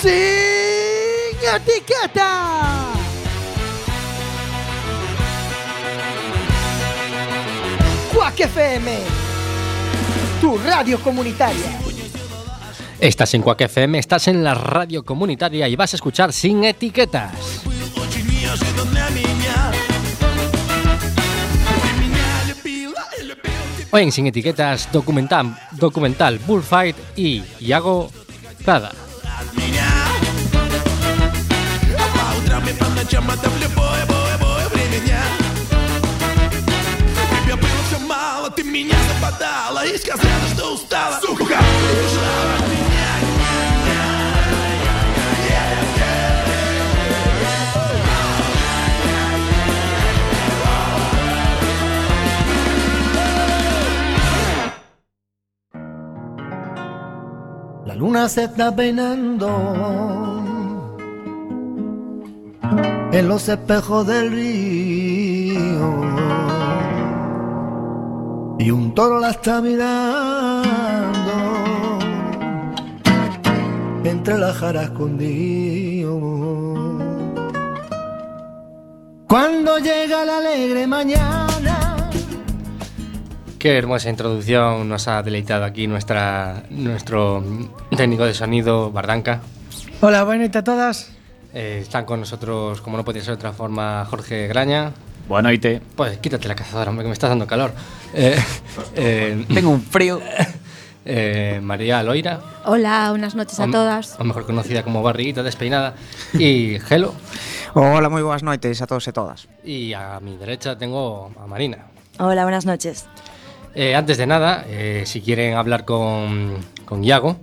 sin etiqueta. Quack FM, tu radio comunitaria. Estás en Quack FM, estás en la radio comunitaria y vas a escuchar sin etiquetas. Hoy en Sin Etiquetas, documental, documental Bullfight y Iago Prada. чем это в любое, бое, бое время дня? Тебе было все мало, ты меня западала. И сказала, что устала, сука, ты бежала luna se está peinando. En los espejos del río y un toro la está mirando entre las jaras escondido. Cuando llega la alegre mañana. Qué hermosa introducción nos ha deleitado aquí nuestra, nuestro técnico de sonido, Bardanca. Hola, buenas a todas. Eh, están con nosotros, como no podía ser de otra forma, Jorge Graña. Bueno, y te. Pues quítate la cazadora, hombre, que me estás dando calor. Eh, eh, Tengo un frío. eh, María Loira, Hola, buenas noches a o- todas. o mejor conocida como Barriguita Despeinada, y Gelo. Hola, moi boas noites a todos e todas. Y a mi derecha tengo a Marina. Hola, buenas noches. Eh, antes de nada, eh, si quieren hablar con, con Iago,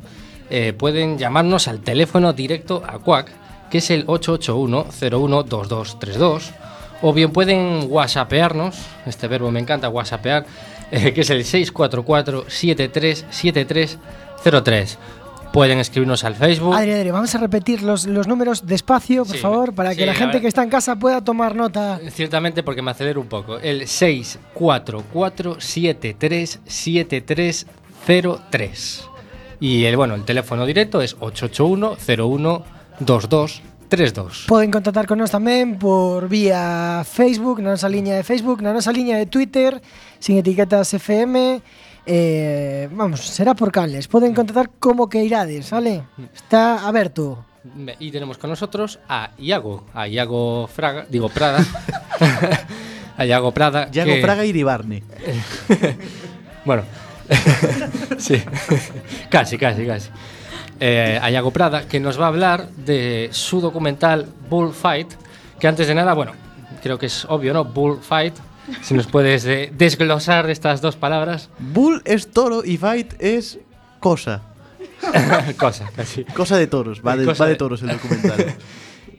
eh, pueden llamarnos al teléfono directo a Quack, que es el 881-012232, o bien pueden whatsappearnos, este verbo me encanta, whatsappear, eh, que es el 644-737303. Pueden escribirnos al Facebook. Adri, Adri, vamos a repetir los, los números despacio, por Sí, favor, para sí, que la gente que está en casa pueda tomar nota. Ciertamente porque me acelero un poco. El 644-737303. Y el, bueno, el teléfono directo es 881-012232. Poden contactar con nós tamén por vía Facebook, na nosa liña de Facebook, na nosa liña de Twitter, sin etiquetas FM. Eh, vamos, será por canles. Poden contactar como que irades, vale? Está aberto. Y tenemos con nosotros a Iago, a Iago Fraga, digo Prada. a Iago Prada. Yago que- Fraga y Iribarne. Bueno, sí, casi, casi, casi. Eh, a Iago Prada, que nos va a hablar de su documental Bullfight, que antes de nada, bueno, creo que es obvio, ¿no? Bullfight, si nos puedes eh, desglosar estas dos palabras. Bull es toro y fight es cosa. Cosa, casi. Cosa de toros. Va de, va de- toros el documental.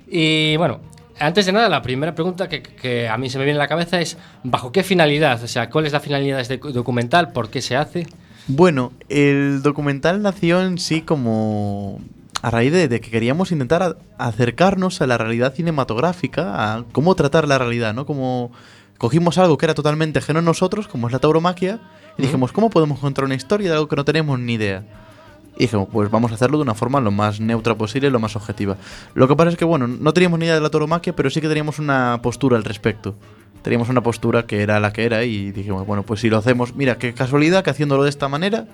Y bueno, antes de nada, la primera pregunta que, que a mí se me viene a la cabeza es, ¿bajo qué finalidad? O sea, ¿cuál es la finalidad de este documental? ¿Por qué se hace? Bueno, el documental nació en sí como a raíz de, de que queríamos intentar a- acercarnos a la realidad cinematográfica, a cómo tratar la realidad, ¿no? Como cogimos algo que era totalmente ajeno a nosotros, como es la tauromaquia, y dijimos, ¿cómo podemos contar una historia de algo que no tenemos ni idea? Y dijimos, pues vamos a hacerlo de una forma lo más neutra posible, lo más objetiva. Lo que pasa es que, bueno, no teníamos ni idea de la tauromaquia, pero sí que teníamos una postura al respecto. Teníamos una postura que era la que era y dijimos, bueno, pues si lo hacemos, mira, qué casualidad que haciéndolo de esta manera,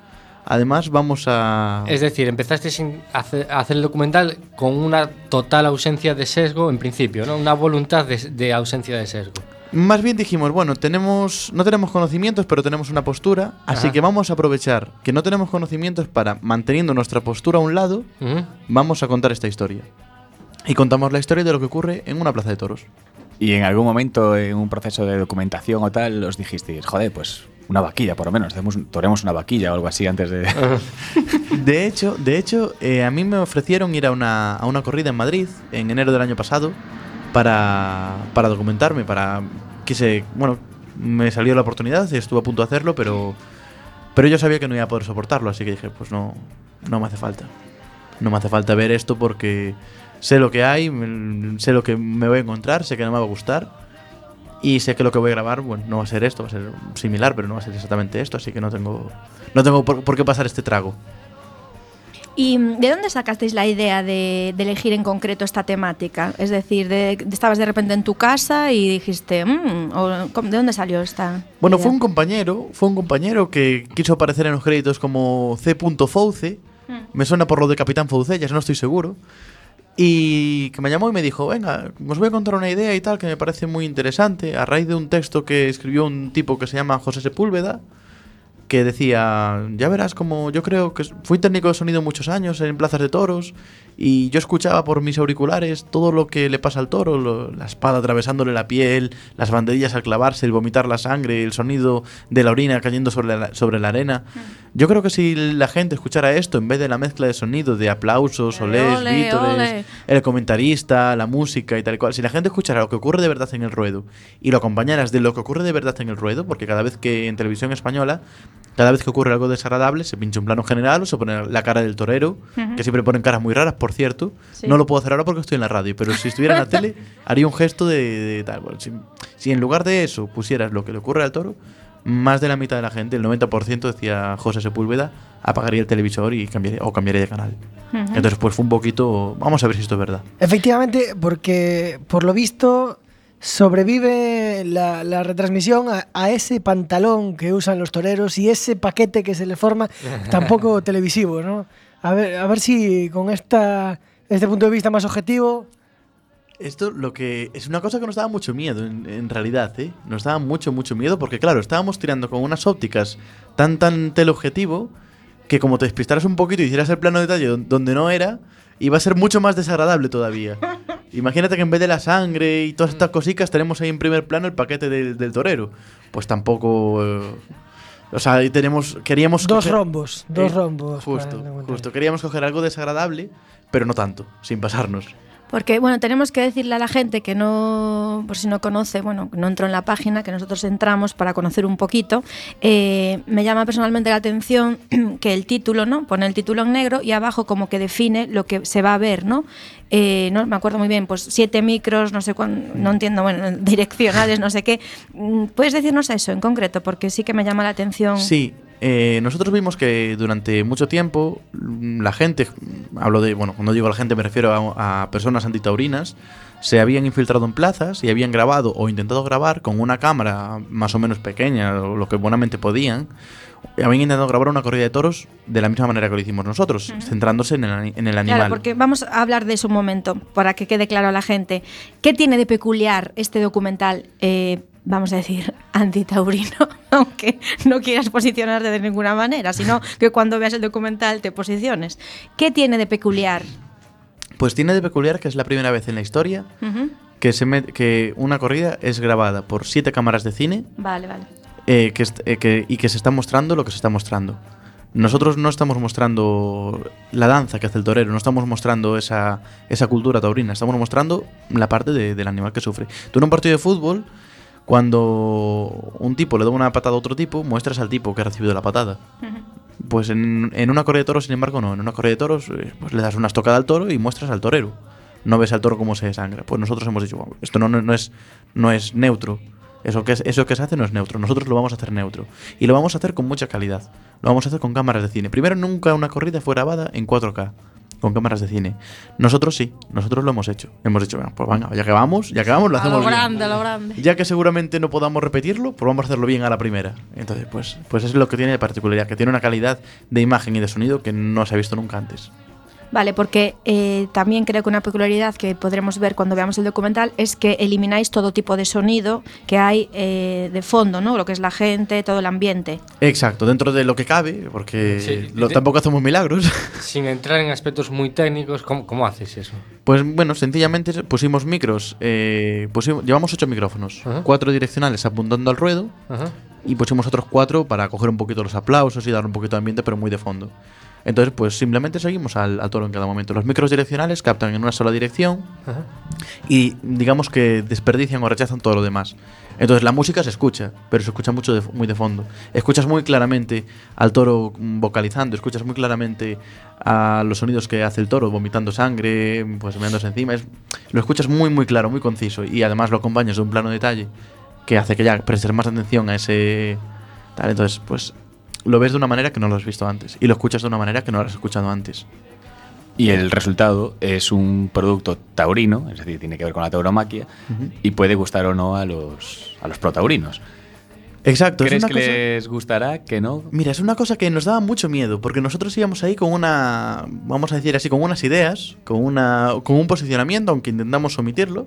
además vamos a... Es decir, empezaste a hacer el documental con una total ausencia de sesgo en principio, ¿no? Una voluntad de, de ausencia de sesgo. Más bien dijimos, bueno, tenemos no tenemos conocimientos, pero tenemos una postura, así Ajá. que vamos a aprovechar que no tenemos conocimientos para, manteniendo nuestra postura a un lado, Ujú. vamos a contar esta historia. Y contamos la historia de lo que ocurre en una plaza de toros. Y en algún momento, en un proceso de documentación o tal, os dijisteis, joder, pues una vaquilla por lo menos, hacemos, toremos una vaquilla o algo así antes de... De hecho, de hecho eh, a mí me ofrecieron ir a una, a una corrida en Madrid en enero del año pasado para, para documentarme, para quise, bueno, me salió la oportunidad estuve a punto de hacerlo, pero pero yo sabía que no iba a poder soportarlo, así que dije, pues no no me hace falta. No me hace falta ver esto porque sé lo que hay, sé lo que me voy a encontrar, sé que no me va a gustar. Y sé que lo que voy a grabar, bueno, no va a ser esto, va a ser similar, pero no va a ser exactamente esto, así que no tengo no tengo por qué pasar este trago. ¿Y mm, de dónde sacasteis la idea de, de elegir en concreto esta temática? Es decir, de- de- estabas de repente en tu casa y dijiste, "Mm", o, ¿cómo- ¿de dónde salió esta? Bueno, idea? fue un compañero, fue un compañero que quiso aparecer en los créditos como C. Fouce. Me suena por lo de Capitán Foucellas, no estoy seguro. Y que me llamó y me dijo, venga, os voy a contar una idea y tal que me parece muy interesante, a raíz de un texto que escribió un tipo que se llama José Sepúlveda, que decía, ya verás como yo creo que fui técnico de sonido muchos años en plazas de toros y yo escuchaba por mis auriculares todo lo que le pasa al toro, lo- la espada atravesándole la piel, las banderillas al clavarse, el vomitar la sangre, el sonido de la orina cayendo sobre la, sobre la arena. Yo creo que si la gente escuchara esto en vez de la mezcla de sonido de aplausos, Ole, olés, vítores, el comentarista, la música y tal y cual. Si la gente escuchara lo que ocurre de verdad en el ruedo y lo acompañaras de lo que ocurre de verdad en el ruedo, porque cada vez que en televisión española, cada vez que ocurre algo desagradable, se pincha un plano general o se pone la cara del torero, que siempre ponen caras muy raras, por cierto. Sí. No lo puedo hacer ahora porque estoy en la radio, pero si estuviera en la tele, haría un gesto de, de tal. Bueno, si, si en lugar de eso pusieras lo que le ocurre al toro, más de la mitad de la gente, el 90%, decía José Sepúlveda, apagaría el televisor y cambiaría, o cambiaría de canal. Entonces, pues fue un poquito. Vamos a ver si esto es verdad. Efectivamente, porque por lo visto sobrevive la, la retransmisión a, a ese pantalón que usan los toreros y ese paquete que se le forma, tampoco televisivo, ¿no? A ver, a ver si con esta, este punto de vista más objetivo Esto lo que es una cosa que nos daba mucho miedo, en, en realidad, ¿eh? Nos daba mucho, mucho miedo porque, claro, estábamos tirando con unas ópticas tan, tan teleobjetivo que como te despistaras un poquito y hicieras el plano de detalle don- donde no era, iba a ser mucho más desagradable todavía. Imagínate que en vez de la sangre y todas estas cositas tenemos ahí en primer plano el paquete del, del torero. Pues tampoco... eh, o sea, ahí tenemos, queríamos... Dos coger- rombos, dos Eh, rombos. Justo, justo. Queríamos coger algo desagradable, pero no tanto, sin pasarnos. Porque, bueno, tenemos que decirle a la gente que no, por si no conoce, bueno, no entró en la página, que nosotros entramos para conocer un poquito. Eh, me llama personalmente la atención que el título, ¿no? Pone el título en negro y abajo como que define lo que se va a ver, ¿no? Eh, no me acuerdo muy bien, pues siete micros, no sé cuán, no entiendo, bueno, direccionales, no sé qué. Mm, ¿Puedes decirnos eso en concreto? Porque sí que me llama la atención. Sí, eh, nosotros vimos que durante mucho tiempo mm, la gente, hablo de, bueno, cuando digo la gente me refiero a, a personas antitaurinas, se habían infiltrado en plazas y habían grabado o intentado grabar con una cámara más o menos pequeña, o lo que buenamente podían, habían intentado grabar una corrida de toros de la misma manera que lo hicimos nosotros, centrándose en el, ani- en el animal. Claro, porque vamos a hablar de eso un momento, para que quede claro a la gente. ¿Qué tiene de peculiar este documental, eh, vamos a decir, antitaurino? Aunque no quieras posicionarte de ninguna manera, sino que cuando veas el documental te posiciones. ¿Qué tiene de peculiar? Pues tiene de peculiar que es la primera vez en la historia que, se que una corrida es grabada por siete cámaras de cine Vale, vale. eh, que eh, que- y que se está mostrando lo que se está mostrando. Nosotros no estamos mostrando la danza que hace el torero, no estamos mostrando esa, esa cultura taurina, estamos mostrando la parte de- del animal que sufre. Tú en un partido de fútbol, cuando un tipo le da una patada a otro tipo, muestras al tipo que ha recibido la patada. Pues en, en una corrida de toros, sin embargo, no. En una corrida de toros, eh, pues le das una estocada al toro y muestras al torero. No ves al toro cómo se desangra. Pues nosotros hemos dicho, "Bueno, esto no, no, no es, no es neutro. Eso que, es- eso que se hace no es neutro. Nosotros lo vamos a hacer neutro. Y lo vamos a hacer con mucha calidad. Lo vamos a hacer con cámaras de cine. Primero, nunca una corrida fue grabada en 4K. Con cámaras de cine. Nosotros sí, nosotros lo hemos hecho. Hemos dicho, "Bueno, pues venga, ya que vamos, ya que vamos, lo A hacemos lo bien". grande, a lo grande. Ya que seguramente no podamos repetirlo, pues vamos a hacerlo bien a la primera. Entonces, pues, pues es lo que tiene de particularidad, que tiene una calidad de imagen y de sonido que no se ha visto nunca antes. Vale, porque eh, también creo que una peculiaridad que podremos ver cuando veamos el documental es que elimináis todo tipo de sonido que hay eh, de fondo, ¿no? Lo que es la gente, todo el ambiente. Exacto, dentro de lo que cabe, porque Sí, lo- de- tampoco hacemos milagros. Sin entrar en aspectos muy técnicos, ¿cómo, cómo haces eso? Pues bueno, sencillamente pusimos micros, eh, pusimos- llevamos ocho micrófonos, Ajá. cuatro direccionales apuntando al ruedo Ajá. y pusimos otros cuatro para coger un poquito los aplausos y dar un poquito de ambiente, pero muy de fondo. Entonces, pues simplemente seguimos al, al toro en cada momento. Los micros direccionales captan en una sola dirección Ajá. y digamos que desperdician o rechazan todo lo demás. Entonces la música se escucha, pero se escucha mucho de- muy de fondo. Escuchas muy claramente al toro vocalizando, escuchas muy claramente a los sonidos que hace el toro, vomitando sangre, pues meándose encima. Es- lo escuchas muy muy claro, muy conciso y además lo acompañas de un plano detalle que hace que ya prestes más atención a ese tal. Entonces, pues lo ves de una manera que no lo has visto antes y lo escuchas de una manera que no lo has escuchado antes. Y el resultado es un producto taurino, es decir, tiene que ver con la tauromaquia, y puede gustar o no a los, a los protaurinos. Exacto. es ¿Crees una que cosa- les gustará? ¿Que no? Mira, es una cosa que nos daba mucho miedo, porque nosotros íbamos ahí con una, vamos a decir así, con unas ideas, con, una, con un posicionamiento, aunque intentamos omitirlo.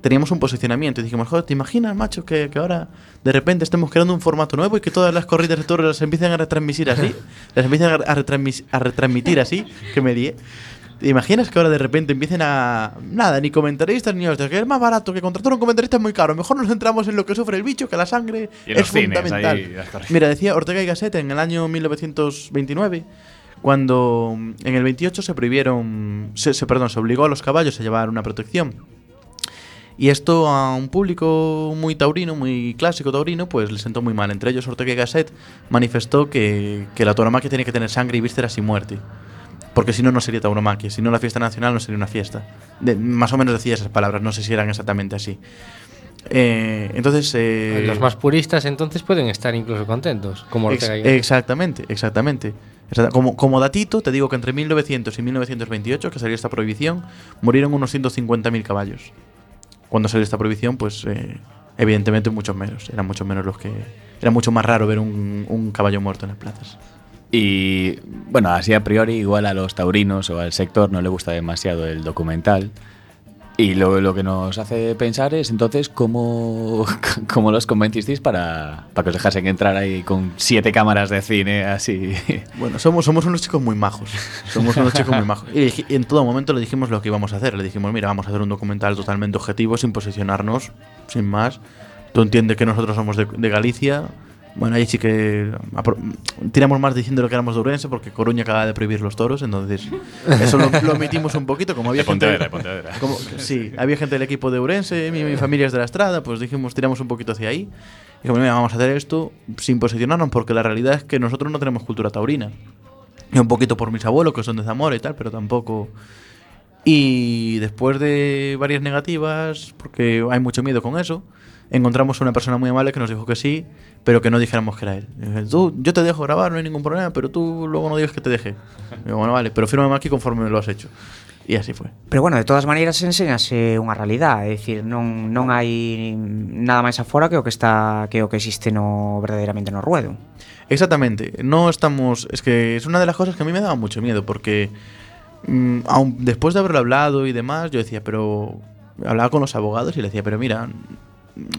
Teníamos un posicionamiento y dijimos, joder, ¿te imaginas, macho, que, que ahora de repente estemos creando un formato nuevo y que todas las corridas de toros las empiecen a retransmitir así? las empiecen a, retransmis- a retransmitir así, que me lié. ¿Te imaginas que ahora de repente empiecen a. Nada, ni comentaristas ni hostias, que es más barato que contratar a un comentarista es muy caro. Mejor nos centramos en lo que sufre el bicho, que la sangre Y es fundamental. ahí. Mira, decía Ortega y Gasset en el año 1929, cuando en el 28 se prohibieron, se, se- perdón, se obligó a los caballos a llevar una protección. Y esto a un público muy taurino, muy clásico taurino, pues le sentó muy mal. Entre ellos Ortega y Gasset manifestó que, que la tauromaquia tiene que tener sangre y vísceras y muerte. Porque si no, no sería tauromaquia. Si no, la fiesta nacional no sería una fiesta. De- más o menos decía esas palabras, no sé si eran exactamente así. Eh, entonces... eh, Los más puristas entonces pueden estar incluso contentos, como Ex- exactamente, exactamente. Exacta- Como, como datito, te digo que entre 1900 y 1928, que salió esta prohibición, murieron unos 150.000 caballos. Cuando salió esta prohibición, pues eh, evidentemente muchos menos. Eran mucho menos los que. Era mucho más raro ver un caballo muerto en las plazas. Y bueno, así a priori, igual a los taurinos o al sector no le gusta demasiado el documental. Y lo, lo que nos hace pensar es entonces cómo, cómo los convencisteis para, para que os dejasen entrar ahí con siete cámaras de cine así. Bueno, somos, somos unos chicos muy majos. Somos unos chicos muy majos. Y, en todo momento le dijimos lo que íbamos a hacer. Le dijimos, mira, vamos a hacer un documental totalmente objetivo, sin posicionarnos, sin más. Tú entiendes que nosotros somos de, de Galicia. Bueno, ahí sí que tiramos más diciendo lo que éramos de Ourense, porque Coruña acaba de prohibir los toros, entonces eso lo, lo omitimos un poquito. Como había De gente, Pontevedra, Pontevedra. como- sí, había gente del equipo de Ourense, mi, mi familia es de la Estrada, pues dijimos, tiramos un poquito hacia ahí. Y dijimos, mira, vamos a hacer esto sin posicionarnos, porque la realidad es que nosotros no tenemos cultura taurina. Y un poquito por mis abuelos, que son de Zamora y tal, pero tampoco. Y después de varias negativas, porque hay mucho miedo con eso, encontramos una persona muy amable que nos dijo que sí, pero que no dijéramos que era él. Dije, Tú, yo te dejo grabar, no hay ningún problema, pero tú luego no digas que te deje. Digo, bueno, vale, pero fírmame aquí conforme me lo has hecho. Y así fue. Pero bueno, de todas maneiras enséñase unha realidade, é dicir, non, non hai nada máis afora que o que está que o que existe no verdadeiramente no ruedo. Exactamente, no estamos. Es que es una de las cosas que a mí me daba mucho miedo, porque mm, aun después de haberlo hablado y demás, yo decía, pero. Hablaba con los abogados y le decía, pero mira,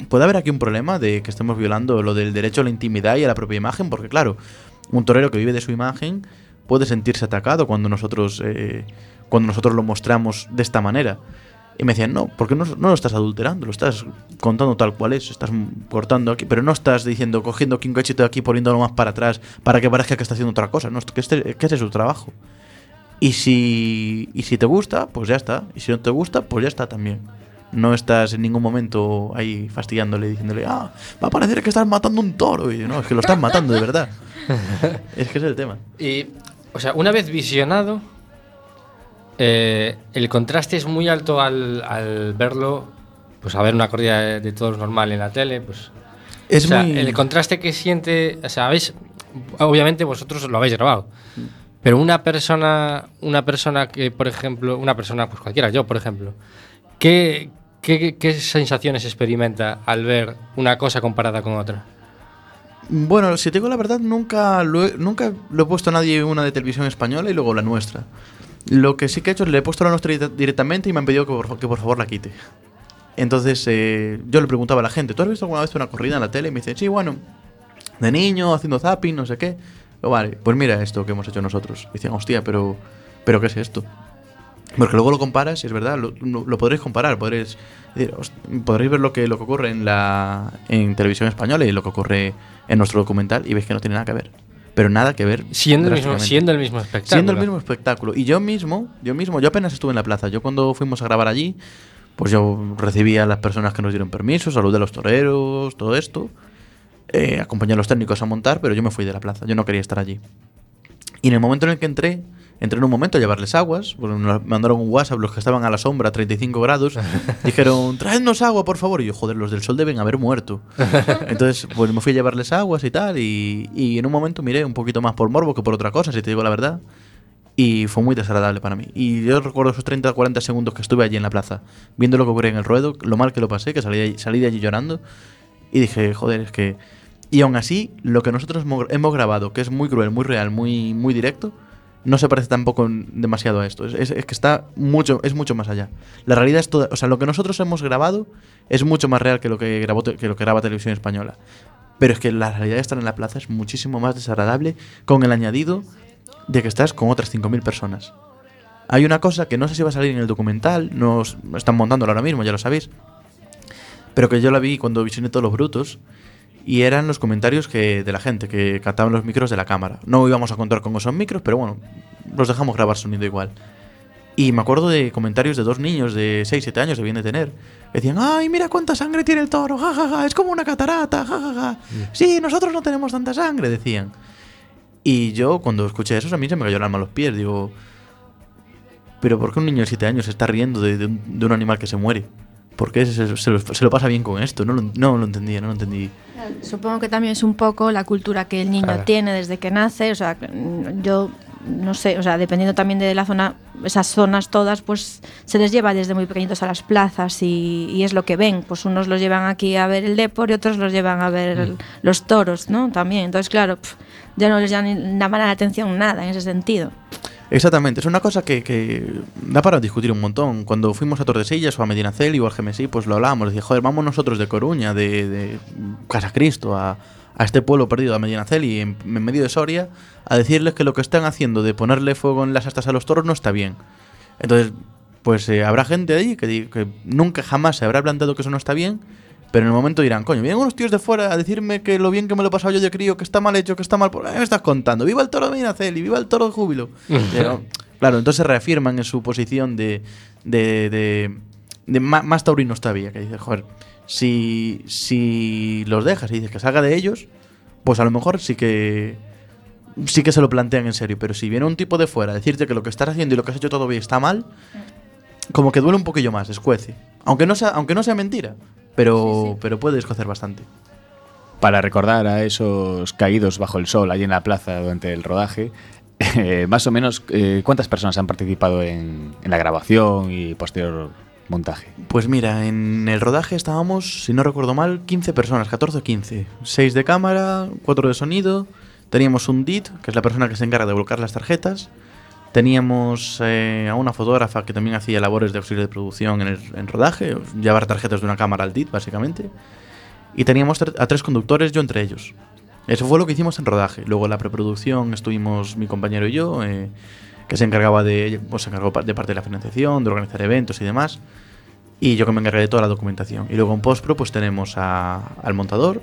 puede haber aquí un problema de que estemos violando lo del derecho a la intimidad y a la propia imagen, porque claro, un torero que vive de su imagen puede sentirse atacado cuando nosotros, eh, cuando nosotros lo mostramos de esta manera. Y me decían, no, porque no, no lo estás adulterando, lo estás contando tal cual es, estás cortando aquí, pero no estás diciendo, cogiendo cachito de aquí, poniéndolo más para atrás, para que parezca que está haciendo otra cosa, no, que, este, que ese es su trabajo. Y si, y si te gusta, pues ya está, y si no te gusta, pues ya está también. No estás en ningún momento ahí fastidiándole, diciéndole, ah, va a parecer que estás matando un toro. Y yo, no, es que lo estás matando de verdad. es que es el tema. Y, o sea, una vez visionado, eh, el contraste es muy alto al, al verlo, pues a ver una corrida de, de todos normal en la tele, pues... Es o sea, muy- el contraste que siente, o sea, habéis, obviamente vosotros lo habéis grabado, pero una persona, una persona que, por ejemplo, una persona, pues cualquiera, yo, por ejemplo, ¿qué, qué, qué sensaciones experimenta al ver una cosa comparada con otra? Bueno, si te digo la verdad, nunca lo he, nunca lo he puesto a nadie una de televisión española y luego la nuestra. Lo que sí que he hecho es le he puesto la nuestra direct- directamente y me han pedido que por, que por favor la quite. Entonces eh, yo le preguntaba a la gente, ¿tú has visto alguna vez una corrida en la tele? Y me dicen, sí, bueno, de niño, haciendo zapping, no sé qué. Digo, vale, pues mira esto que hemos hecho nosotros. Y decían, hostia, pero, pero ¿qué es esto? Porque luego lo comparas y es verdad, lo, podréis comparar, podréis, decir, "Host- podréis ver lo que, lo que ocurre en, la, en televisión española y lo que ocurre en nuestro documental y veis que no tiene nada que ver. Pero nada que ver. Siendo el mismo, siendo el mismo espectáculo. Siendo el mismo espectáculo. Y yo mismo, yo mismo, yo apenas estuve en la plaza. Yo cuando fuimos a grabar allí, pues yo recibía a las personas que nos dieron permiso, saludé a los toreros, todo esto. Eh, acompañé a los técnicos a montar, pero yo me fui de la plaza. Yo no quería estar allí. Y en el momento en el que entré, Entré en un momento a llevarles aguas, bueno, nos mandaron un WhatsApp los que estaban a la sombra, 35 grados, dijeron, traednos agua, por favor. Y yo, joder, los del sol deben haber muerto. Entonces, pues me fui a llevarles aguas y tal, y, y en un momento miré un poquito más por morbo que por otra cosa, si te digo la verdad. Y fue muy desagradable para mí. Y yo recuerdo esos 30 o 40 segundos que estuve allí en la plaza, viendo lo que ocurría en el ruedo, lo mal que lo pasé, que salí de, allí- salí de allí llorando. Y dije, joder, es que... Y aún así, lo que nosotros hemos hemos grabado, que es muy cruel, muy real, muy, muy directo, no se parece tampoco demasiado a esto. Es, que está mucho, es mucho más allá. La realidad es toda, o sea, lo que nosotros hemos grabado es mucho más real que lo que grabó que lo que graba televisión española. Pero es que la realidad de estar en la plaza es muchísimo más desagradable con el añadido de que estás con otras 5.000 personas. Hay una cosa que no sé si va a salir en el documental, nos están montándolo ahora mismo, ya lo sabéis, pero que yo la vi cuando visioné todos los brutos y eran los comentarios que de la gente que captaban los micros de la cámara. No íbamos a contar con esos micros, pero bueno, los dejamos grabar sonido igual. Y me acuerdo de comentarios de dos niños de 6, 7 años, debían de tener. Decían, ay, mira cuánta sangre tiene el toro, jajaja, es como una catarata, jajaja. Sí, nosotros no tenemos tanta sangre, decían. Y yo, cuando escuché eso, a mí se me cayó el alma a los pies. Digo, ¿pero por qué un niño de 7 años se está riendo de, de un, de un animal que se muere? ¿Por qué se, lo, se lo pasa bien con esto? No lo, no lo entendía, no lo entendí. Supongo que también es un poco la cultura que el niño Claro. tiene desde que nace. O sea, mm, yo no sé, o sea, dependiendo también de la zona, esas zonas todas, pues se les lleva desde muy pequeñitos a las plazas y, y es lo que ven. Pues unos los llevan aquí a ver el Depor y otros los llevan a ver el- los toros, ¿no? También. Entonces, claro, pf, ya no les llama la atención nada en ese sentido. Exactamente, es una cosa que, que da para discutir un montón. Cuando fuimos a Tordesillas o a Medinaceli o al GMSI, pues lo hablábamos. Decía, joder, vamos nosotros de Coruña, de, de Casa Cristo, a, a este pueblo perdido, a Medinaceli, en, en medio de Soria, a decirles que lo que están haciendo de ponerle fuego en las astas a los toros no está bien. Entonces, pues eh, habrá gente ahí que, que nunca jamás se habrá planteado que eso no está bien, pero en el momento dirán, coño, vienen unos tíos de fuera a decirme que lo bien que me lo he pasado yo de crío, que está mal hecho, que está mal... por- ¿Qué me estás contando? ¡Viva el toro de Medinaceli! ¡Viva el toro de júbilo! Pero, claro, entonces reafirman en su posición de... de, de, de más, taurinos todavía, que dice, joder, si, si los dejas y dices que salga de ellos, pues a lo mejor sí que sí que se lo plantean en serio, pero si viene un tipo de fuera a decirte que lo que estás haciendo y lo que has hecho todo bien está mal, como que duele un poquillo más, escuece. Aunque no sea, aunque no sea mentira, pero, pero puede escocer bastante. Para recordar a esos caídos bajo el sol allí en la plaza durante el rodaje, eh, más o menos, eh, ¿cuántas personas han participado en, en la grabación y posterior montaje? Pues mira, en el rodaje estábamos, si no recuerdo mal, 15 personas, 14 o 15. 6 de cámara, 4 de sonido. Teníamos un DIT, que es la persona que se encarga de bloquear las tarjetas. Teníamos eh, a una fotógrafa que también hacía labores de auxilio de producción en el en rodaje, llevar tarjetas de una cámara al DIT, básicamente. Y teníamos a tres conductores, yo entre ellos. Eso fue lo que hicimos en rodaje. Luego en la preproducción estuvimos mi compañero y yo, eh, que se encargaba de, pues, se encargó de parte de la financiación, de organizar eventos y demás. Y yo que me encargué de toda la documentación. Y luego en postpro pues tenemos a- al montador,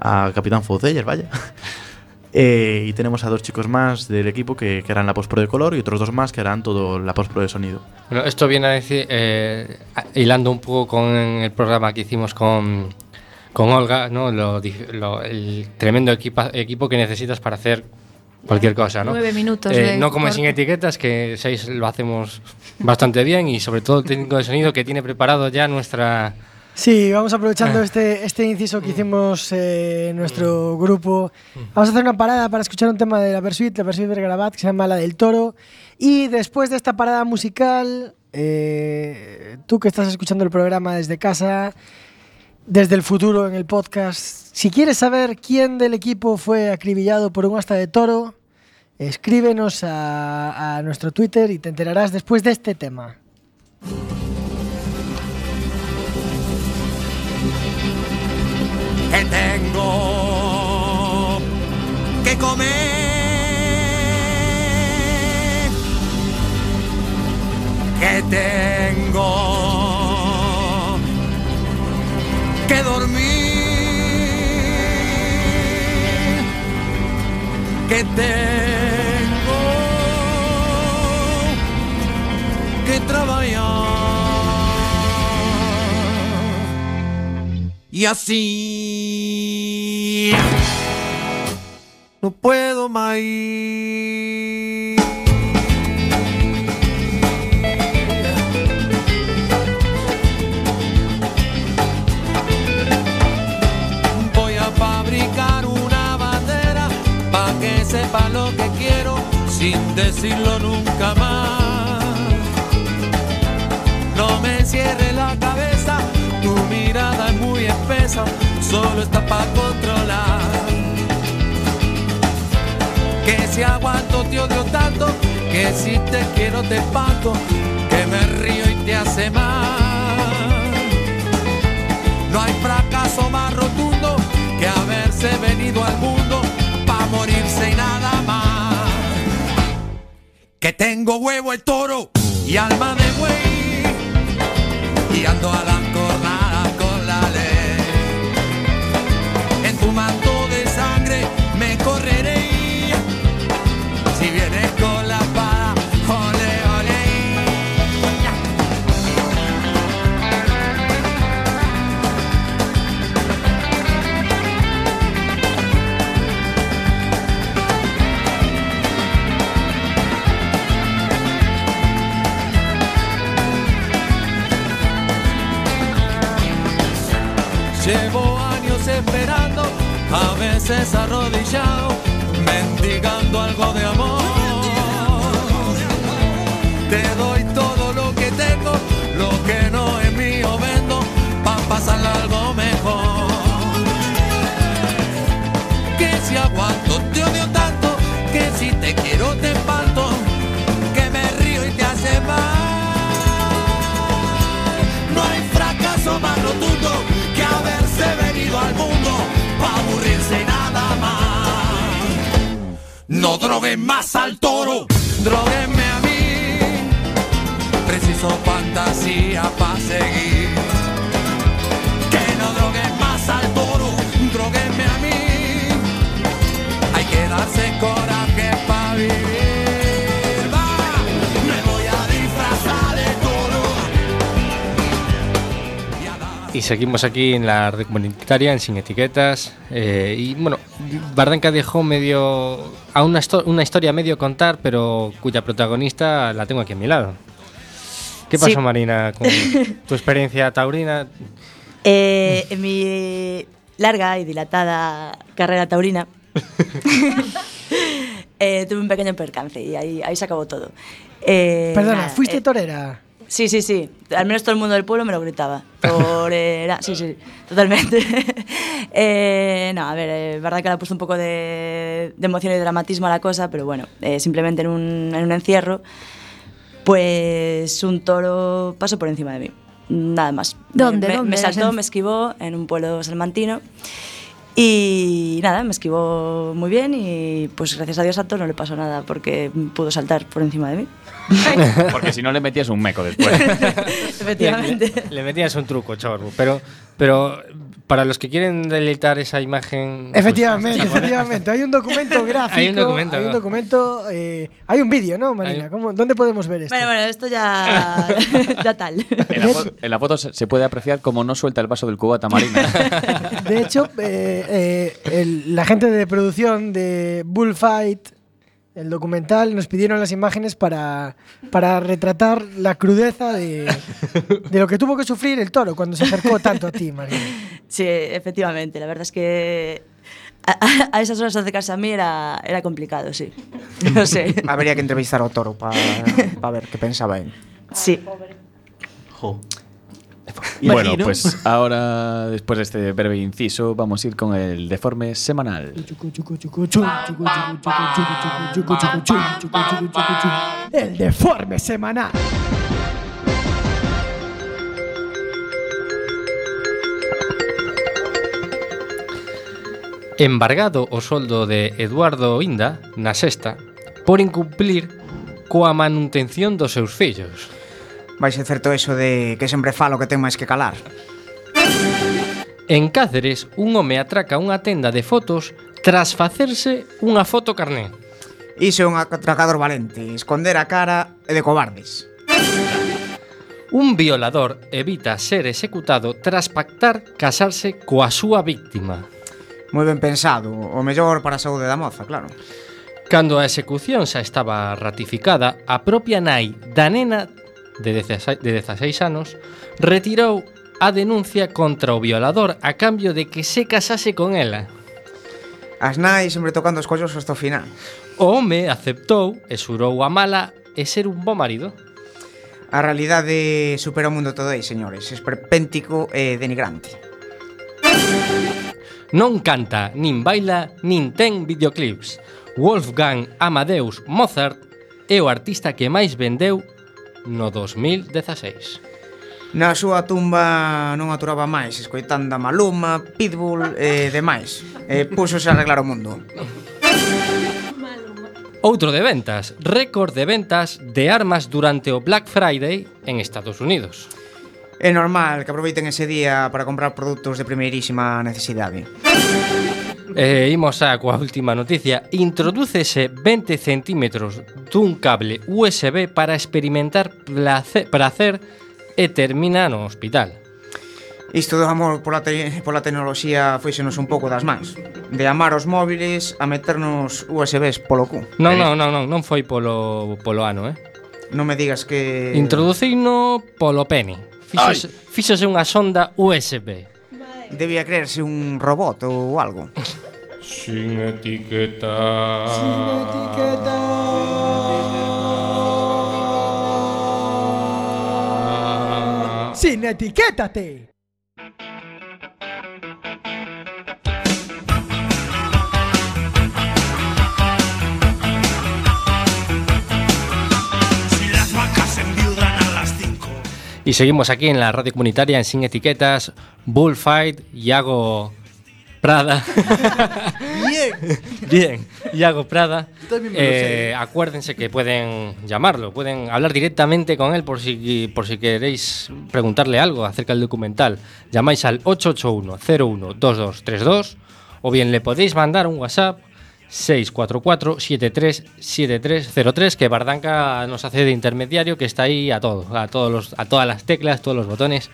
a Capitán Fouceller, vaya. Eh, y tenemos a dos chicos más del equipo que, que eran la postpro de color y otros dos más que eran todo la postpro de sonido. Bueno, esto viene a decir, eh, hilando un poco con el programa que hicimos con, con Olga, ¿no? Lo lo- el tremendo equipa- equipo que necesitas para hacer cualquier cosa, ¿no? Nueve minutos Eh, de no como corte. sin etiquetas, que seis lo hacemos bastante bien y sobre todo el técnico de sonido que tiene preparado ya nuestra... Sí, vamos aprovechando este, este inciso que hicimos eh, en nuestro grupo. Vamos a hacer una parada para escuchar un tema de la Versuit, la Versuit Vergarabat, que se llama La del Toro. Y después de esta parada musical, eh, tú que estás escuchando el programa desde casa, desde el futuro en el podcast, si quieres saber quién del equipo fue acribillado por un asta de toro, escríbenos a, a nuestro Twitter y te enterarás después de este tema. Que tengo que comer, que tengo que dormir, que tengo que trabajar. y así no puedo más. Voy a fabricar una bandera para que sepa lo que quiero sin decirlo nunca más. No me cierre la cabeza mirada es muy espesa, solo está para controlar. Que si aguanto te odio tanto, que si te quiero te espanto, que me río y te hace mal. No hay fracaso más rotundo que haberse venido al mundo para morirse y nada más. Que tengo huevo el toro y alma de buey y ando a la tu de sangre me correré. Si vienes con la espada, ole, ole. Llevo a veces arrodillado, mendigando algo de amor. No droguen más al toro, droguenme a mí. Preciso fantasía para seguir. Que no droguen más al toro, droguenme a mí. Hay que darse coraje Y seguimos aquí en la red comunitaria, en Sin Etiquetas. eh, y bueno, Bardanca dejó medio. a una, una historia medio contar, pero cuya protagonista la tengo aquí a mi lado. ¿Qué pasó, Sí. Marina, con tu experiencia taurina? Eh, en mi larga y dilatada carrera taurina eh, tuve un pequeño percance y ahí, ahí se acabó todo. Eh, Perdona, nada, ¿fuiste eh, torera? Sí, sí, sí. Al menos todo el mundo del pueblo me lo gritaba. Torera, sí, sí, totalmente. eh, no, a ver, es verdad que le ha puesto un poco de, de emoción y dramatismo a la cosa, pero bueno, eh, simplemente en un, en un encierro, pues un toro pasó por encima de mí. Nada más. ¿Dónde? Me, ¿Dónde? me saltó, ¿En- me esquivó en un pueblo salmantino. Y nada, me esquivó muy bien y pues gracias a Dios a no le pasó nada porque pudo saltar por encima de mí. Porque si no le metías un meco después. Efectivamente. Le, le metías un truco, chorro. Pero, pero para los que quieren deleitar esa imagen. pues, Efectivamente, efectivamente. Hay un documento gráfico. Hay un documento, Hay un ¿no? documento. eh, hay un vídeo, ¿no, Marina? Hay- ¿Cómo- ¿Dónde podemos ver esto? Bueno, bueno, esto ya, ya tal. En la, fo- en la foto se puede apreciar cómo no suelta el vaso del cubata marina. De hecho, eh, eh, el- la gente de producción de Bullfight, el documental, nos pidieron las imágenes para, para retratar la crudeza de, de lo que tuvo que sufrir el toro cuando se acercó tanto a ti, Marina. Sí, efectivamente. La verdad es que a, a- a esas horas acercarse a mí era, era complicado, sí. No sé. Habría que entrevistar ao toro para ver qué pensaba él. Sí. Jo. Bueno, imagino. pues ahora, después de este breve inciso, vamos a ir con el deforme semanal. El deforme semanal. Embargado o soldo de Eduardo Inda, na sexta, por incumplir coa manutención dos seus fillos vai ser certo eso de que sempre falo que ten máis que calar. En Cáceres, un home atraca unha tenda de fotos tras facerse unha foto carné. Iso é un atracador valente, esconder a cara é de cobardes. Un violador evita ser executado tras pactar casarse coa súa víctima. Moi ben pensado, o mellor para a saúde da moza, claro. Cando a execución xa estaba ratificada, a propia nai da nena de 16, de 16 anos retirou a denuncia contra o violador a cambio de que se casase con ela. As nai sempre tocando os collos hasta o final. O home aceptou e xurou a mala e ser un bo marido. A realidade supera o mundo todo aí, señores. Esperpéntico e denigrante. Non canta, nin baila, nin ten videoclips. Wolfgang Amadeus Mozart é o artista que máis vendeu no 2016. Na súa tumba non aturaba máis, escoitando a Maluma, Pitbull e eh, demais. Eh, púxose a arreglar o mundo. Outro de ventas, récord de ventas de armas durante o Black Friday en Estados Unidos. É normal que aproveiten ese día para comprar produtos de primeirísima necesidade. E imos a coa última noticia. Introdúcese 20 centímetros dun cable USB para experimentar placer, placer e termina no hospital. Isto do amor pola, te pola tecnoloxía foixenos un pouco das mans De amar os móviles a meternos USBs polo cu Non, non, non, non, non foi polo, polo ano, eh Non me digas que... Introducino polo pene Fíxose, fíxose unha sonda USB. Debía creerse un robot ou algo. Sin etiqueta. Sin etiqueta. Sin etiquétate. Y seguimos aquí en la radio comunitaria en Sin Etiquetas, Bullfight, Iago Prada. Bien. Bien, Iago Prada. Eh, acuérdense que pueden llamarlo, pueden hablar directamente con él por si, por si queréis preguntarle algo acerca del documental. Llamáis al 881-01-2232 o bien le podéis mandar un WhatsApp 644-737303 que Bardanca nos hace de intermediario que está ahí a todo, a, todos los, a todas las teclas, todos los botones.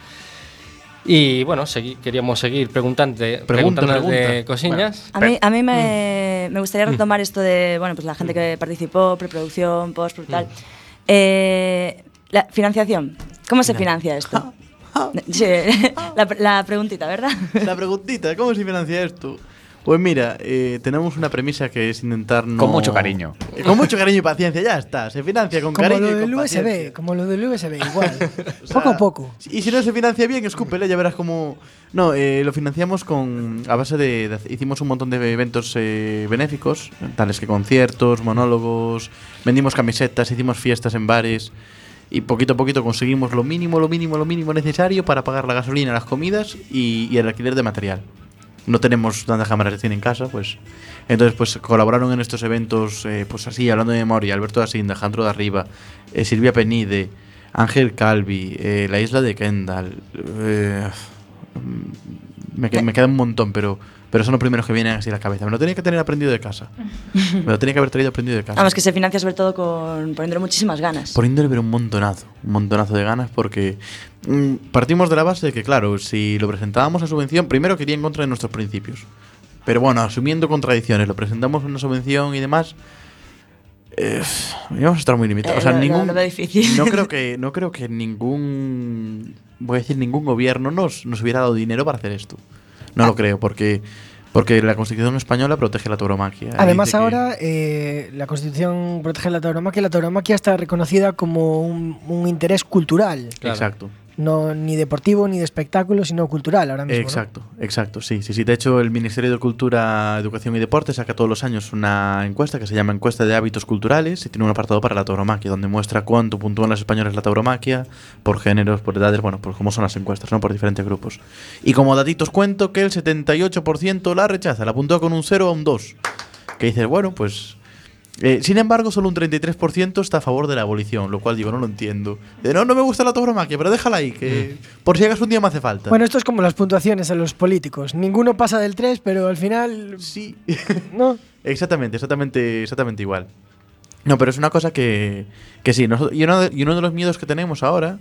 Y bueno, segui- queríamos seguir preguntante, preguntándonos de pregunta. cosillas. A mí, a mí me, me gustaría retomar esto de, bueno, pues la gente que participó, preproducción, post, tal. Eh, la financiación. ¿Cómo se financia esto? Sí, la, la preguntita, ¿verdad? La preguntita, ¿cómo se financia esto? Pues mira, eh, tenemos una premisa que es intentar no... Con mucho cariño. Eh, Con mucho cariño y paciencia, ya está. Se financia con Como cariño lo y del con USB, paciencia. como lo del USB, igual. O sea, poco a poco. Y si no se financia bien, escúpele, ya verás cómo... No, eh, lo financiamos con a base de, de- Hicimos un montón de eventos eh, benéficos, tales que conciertos, monólogos, vendimos camisetas, hicimos fiestas en bares y poquito a poquito conseguimos lo mínimo, lo mínimo, lo mínimo necesario para pagar la gasolina, las comidas y, y el alquiler de material. No tenemos tantas cámaras de cine en casa, pues... Entonces, pues colaboraron en estos eventos, eh, pues así, hablando de memoria, Alberto da Sinda, Alejandro de Arriba, eh, Silvia Penide, Ángel Calvi, eh, la isla de Kendall. eh, me, me queda un montón, pero, pero son los primeros que vienen así a la cabeza. Me lo tenía que tener aprendido de casa. Me lo tenía que haber traído aprendido de casa. Vamos, que se financia sobre todo con poniéndole muchísimas ganas. Poniéndole pero un montonazo, un montonazo de ganas porque mm, partimos de la base de que, claro, si lo presentábamos a subvención, primero quería en contra de nuestros principios. Pero bueno, asumiendo contradicciones, lo presentamos en una subvención y demás, eh, íbamos a estar muy limitados. Eh, o sea, lo- ningún, difícil. No creo que, no creo que ningún, voy a decir ningún gobierno nos, nos hubiera dado dinero para hacer esto. No Ah. lo creo, porque porque la Constitución española protege la tauromaquia. Además, que- ahora eh, la Constitución protege la tauromaquia y la tauromaquia está reconocida como un, un interés cultural, Claro. Exacto. No ni deportivo ni de espectáculo, sino cultural ahora mismo. Exacto, exacto, sí, sí, sí. De hecho, el Ministerio de Cultura, Educación y Deporte saca todos los años una encuesta que se llama Encuesta de Hábitos Culturales y tiene un apartado para la tauromaquia, donde muestra cuánto puntúan los españoles la tauromaquia, por géneros, por edades, bueno, por cómo son las encuestas, ¿no? Por diferentes grupos. Y como datitos cuento que el 78% la rechaza, la puntúa con un 0 a un 2. Que dices, bueno, pues... eh, sin embargo, solo un 33% está a favor de la abolición, lo cual digo, no lo entiendo. De, no, no me gusta la tauromaquia, pero déjala ahí, que por si acaso un día me hace falta. Bueno, esto es como las puntuaciones en los políticos. Ninguno pasa del 3, pero al final. Sí. ¿No? Exactamente, exactamente, exactamente igual. No, pero es una cosa que, que sí. y, uno de, y uno de los miedos que tenemos ahora,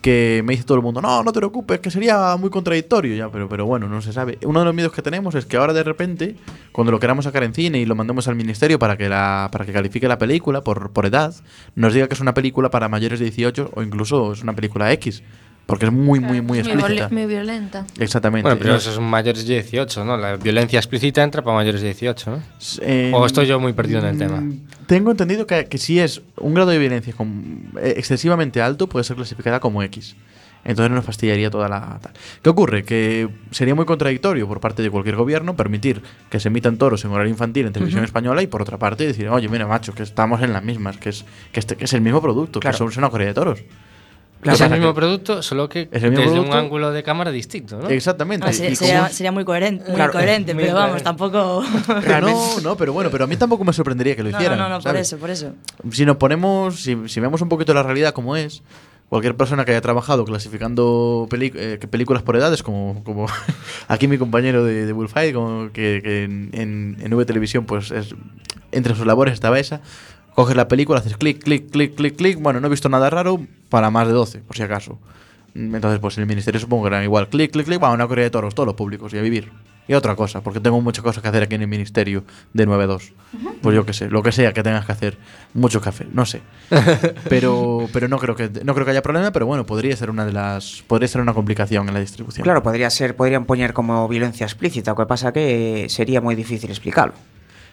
que me dice todo el mundo, no, no te preocupes, que sería muy contradictorio ya, pero, pero bueno, no se sabe. Uno de los miedos que tenemos es que ahora de repente, cuando lo queramos sacar en cine y lo mandemos al ministerio para que, la, para que califique la película por, por edad, nos diga que es una película para mayores de 18 o incluso es una película X. Porque es muy, muy, muy explícita. muy violenta. Exactamente. Bueno, pero esos son mayores de 18, ¿no? La violencia explícita entra para mayores de 18, ¿no? eh, ¿O estoy yo muy perdido en el tema? mm, Tengo entendido que, que si es un grado de violencia con- eh, excesivamente alto, puede ser clasificada como X. Entonces nos fastidiaría toda la tal. ¿Qué ocurre? Que sería muy contradictorio por parte de cualquier gobierno permitir que se emitan toros en horario infantil en televisión española y por otra parte decir, oye, mira, macho, que estamos en las mismas, que es, que este, que es el mismo producto, Claro. que somos una corrida de toros. Es el mismo producto, solo que desde producto. un ángulo de cámara distinto, ¿no? Exactamente. Ah, sería, sería- sería muy coherente, muy Claro, coherente muy pero vamos, tampoco... No, no, pero bueno, pero a mí tampoco me sorprendería que lo No, no, hicieran. no, no, por eso, por eso. Si nos ponemos, si, si vemos un poquito la realidad como es, cualquier persona que haya trabajado clasificando eh, películas por edades, como, como aquí mi compañero de, de Bullfight, como que, que en, en, en V Televisión, pues es, entre sus labores estaba esa. Coges la película, haces clic, clic, clic, clic, clic. Bueno, no he visto nada raro para más de 12, por si acaso. Entonces, pues en el ministerio supongo que eran igual. Clic, clic, clic, va a una corrida de toros, todos los públicos y a vivir. Y otra cosa, porque tengo muchas cosas que hacer aquí en el ministerio de 9-2. Pues yo qué sé, lo que sea que tengas que hacer. Mucho café, no sé. Pero, pero no creo que no creo que haya problema, pero bueno, podría ser una de las. Podría ser una complicación en la distribución. Claro, podría ser, podrían poner como violencia explícita, o que pasa que sería muy difícil explicarlo.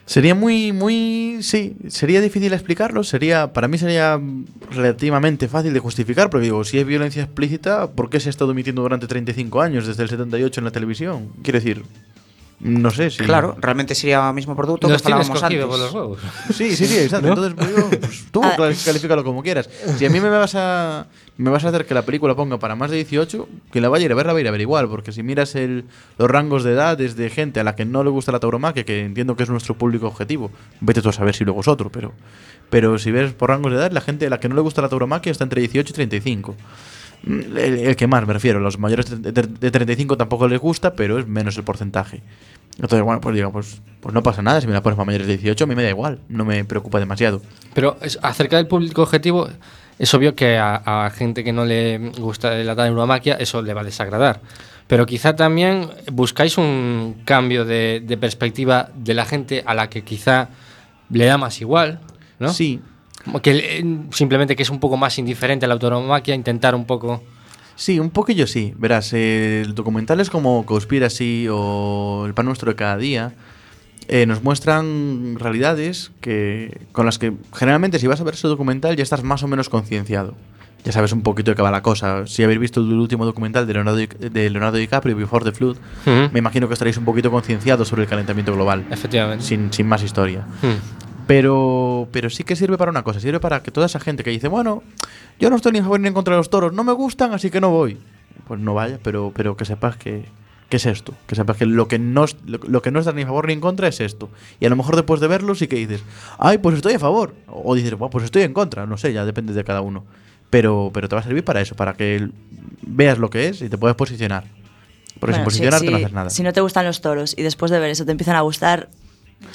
Sería muy, muy. Sí, sería difícil explicarlo. Sería. Para mí sería relativamente fácil de justificar, porque digo, si es violencia explícita, ¿por qué se ha estado emitiendo durante 35 años, desde el 78 en la televisión? Quiero decir. No sé si. Claro, realmente sería el mismo producto Los que cogido antes. por los huevos. Sí, sí, sí, exacto. Entonces, pues, digo, pues, tú Ah. califícalo como quieras. Si a mí me vas a me vas a hacer que la película ponga para más de 18, que la vaya a ir a ver, la va a ir a ver igual, porque si miras el, los rangos de edad desde gente a la que no le gusta la tauromaquia, que entiendo que es nuestro público objetivo, vete tú a saber si luego es otro, pero pero si ves por rangos de edad, la gente a la que no le gusta la tauromaquia está entre 18 y 35. El, el que más me refiero, los mayores de, de- de 35 tampoco les gusta, pero es menos el porcentaje. Entonces, bueno, pues digo, pues, pues no pasa nada, si me la pones para mayores de 18, a mí me da igual, no me preocupa demasiado. Pero acerca del público objetivo, es obvio que a, a gente que no le gusta la tauromaquia eso le va a desagradar. Pero quizá también buscáis un cambio de, de perspectiva de la gente a la que quizá le da más igual, ¿no? Sí, Que eh, simplemente que es un poco más indiferente a la tauromaquia, intentar un poco... sí, un poquillo sí. Verás, eh, documentales como Conspiracy o El pan nuestro de cada día eh, nos muestran realidades que con las que generalmente si vas a ver ese documental ya estás más o menos concienciado. Ya sabes un poquito de qué va la cosa. Si habéis visto el último documental de Leonardo, Di- de Leonardo DiCaprio, Before the Flood, me imagino que estaréis un poquito concienciados sobre el calentamiento global. Efectivamente. Sin, sin más historia. Hmm. Pero, pero sí que sirve para una cosa, sirve para que toda esa gente que dice, bueno, yo no estoy ni a favor ni en contra de los toros, no me gustan, así que no voy. Pues no vaya, pero, pero que sepas que, que es esto, que sepas que lo que, no, lo, lo que no estás ni a favor ni en contra es esto. Y a lo mejor después de verlo sí que dices, ay, pues estoy a favor. O dices, bueno, pues estoy en contra, no sé, ya depende de cada uno. Pero, pero te va a servir para eso, para que veas lo que es y te puedas posicionar. Porque sin Bueno, si- posicionarte si, no haces nada. Si no te gustan los toros y después de ver eso te empiezan a gustar,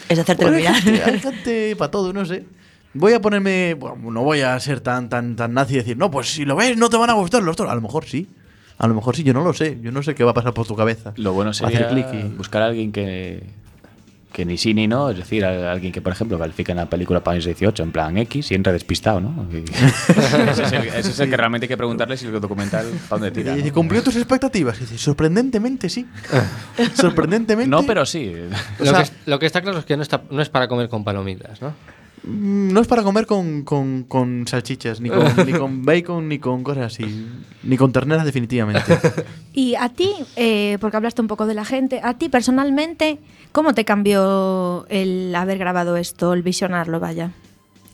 es hacerte Bueno, mirar. gente, hay gente para todo, no sé. Voy a ponerme. bueno, no voy a ser tan, tan, tan nazi y decir, no, pues si lo ves, no te van a gustar los toros. A lo mejor sí. A lo mejor sí, yo no lo sé. Yo no sé qué va a pasar por tu cabeza. Lo bueno Hacer sería clic y- buscar a alguien que, que ni sí ni no, es decir, a alguien que, por ejemplo, califica en la película para años 18 en plan X y entra despistado, ¿no? Y- ese, es el, ese es el que realmente hay que preguntarle si el documental para dónde Y tira. dice, ¿no? ¿cumplió tus expectativas? Y dice, sorprendentemente sí. sorprendentemente. No, pero sí. O Lo, sea- que, es- lo que está claro es que no, está, no es para comer con palomitas, ¿no? Mm, No es para comer con, con, con salchichas, ni con, ni con bacon, ni con cosas así. Ni con terneras, definitivamente. Y a ti, eh, porque hablaste un poco de la gente, a ti personalmente, ¿cómo te cambió el haber grabado esto, el visionarlo, vaya?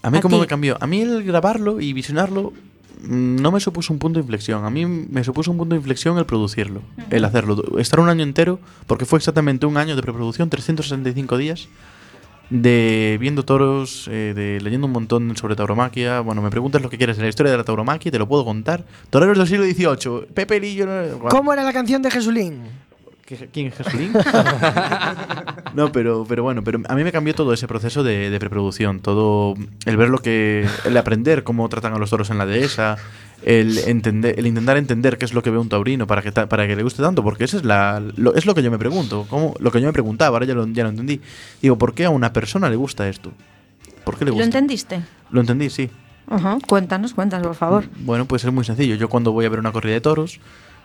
A mí, ¿A ¿cómo ti? me cambió? A mí el grabarlo y visionarlo mm, no me supuso un punto de inflexión. A mí me supuso un punto de inflexión el producirlo, el hacerlo. Estar un año entero, porque fue exactamente un año de preproducción, 365 días, de viendo toros, eh, de leyendo un montón sobre tauromaquia. Bueno, me preguntas lo que quieras de la historia de la tauromaquia te lo puedo contar. Toreros del siglo XVIII, Pepe Lillo... ¿Cómo era la canción de Jesulín? ¿Qué- ¿Quién es Jesulín? no, pero, pero bueno, pero a mí me cambió todo ese proceso de, de preproducción, todo el ver lo que, el aprender cómo tratan a los toros en la dehesa, el entender, el intentar entender qué es lo que ve un taurino para que ta- para que le guste tanto, porque eso es la, lo, es lo que yo me pregunto, cómo, lo que yo me preguntaba, ahora ya lo, ya lo entendí. Digo, ¿por qué a una persona le gusta esto? ¿Por qué le ¿Lo gusta? entendiste? Lo entendí, sí. Ajá, Cuéntanos, cuéntanos, por favor. Bueno, pues es muy sencillo. Yo cuando voy a ver una corrida de toros,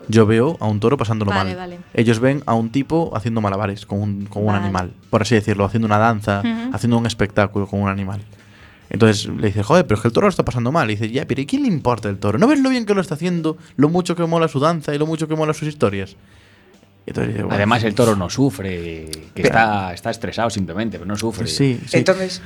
yo veo a un toro pasándolo Vale, mal. vale. Ellos ven a un tipo haciendo malabares con un, con un Vale. animal, por así decirlo, haciendo una danza, Ujú. haciendo un espectáculo con un animal. Entonces le dice, joder, pero es que el toro lo está pasando mal. Y dice, ya, pero ¿y quién le importa el toro? ¿No ves lo bien que lo está haciendo? Lo mucho que mola su danza y lo mucho que mola sus historias. Entonces bueno, Además, el toro no sufre, que Pero- está, está estresado simplemente, pero no sufre. Sí, sí. Entonces,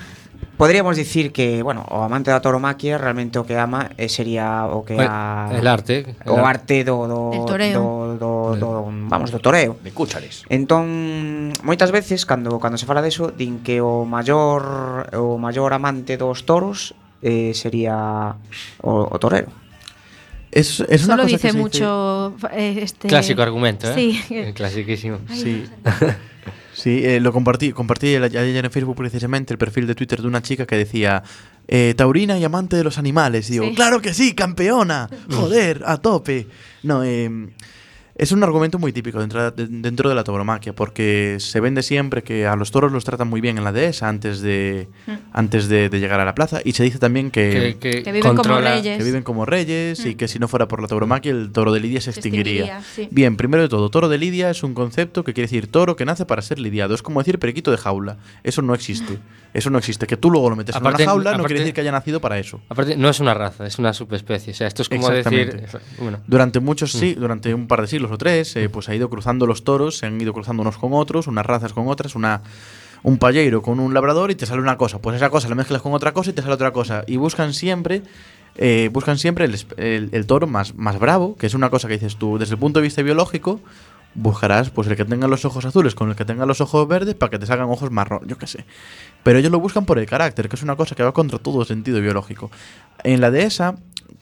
Podríamos dicir que, bueno, o amante da tauromaquia realmente o que ama eh, sería o que a, el arte, o arte do do, del toreo. do, do, do vamos, do toreo. De cúchares. Entón, moitas veces cando cando se fala deso din que o maior o maior amante dos toros eh, sería o, o torero. Es, es Solo una cosa dice que se mucho dice... este clásico argumento, ¿eh? Sí, el clasiquísimo. Ay, sí. No sé. Sí, eh, lo compartí, compartí ayer en Facebook precisamente el perfil de Twitter de una chica que decía eh, taurina y amante de los animales. Y digo, Sí. claro que sí, campeona, joder, a tope. No, eh, es un argumento muy típico dentro de, dentro de la tauromaquia, porque se vende siempre que a los toros los tratan muy bien en la dehesa antes de, antes de, de llegar a la plaza. Y se dice también Que, que Que viven como reyes. que viven como reyes y que si no fuera por la tauromaquia el toro de Lidia se, Se extinguiría. extinguiría, sí. Bien, primero de todo, toro de Lidia es un concepto que quiere decir toro que nace para ser lidiado. Es como decir periquito de jaula. Eso no existe. Eso no existe. Que tú luego lo metes Aparte- en una jaula no quiere decir que haya nacido para eso. Aparte, no es una raza, es una subespecie. O sea, esto es como decir. Bueno, Durante muchos, sí, Mm. durante un par de siglos o tres, eh, pues ha ido cruzando los toros, se han ido cruzando unos con otros, unas razas con otras, una un palleiro con un labrador y te sale una cosa. Pues esa cosa la mezclas con otra cosa y te sale otra cosa. Y buscan siempre, eh, buscan siempre el, el- toro más, más bravo, que es una cosa que dices tú, desde el punto de vista biológico, buscarás pues el que tenga los ojos azules con el que tenga los ojos verdes para que te salgan ojos marrón, yo qué sé. Pero ellos lo buscan por el carácter, que es una cosa que va contra todo sentido biológico. En la dehesa,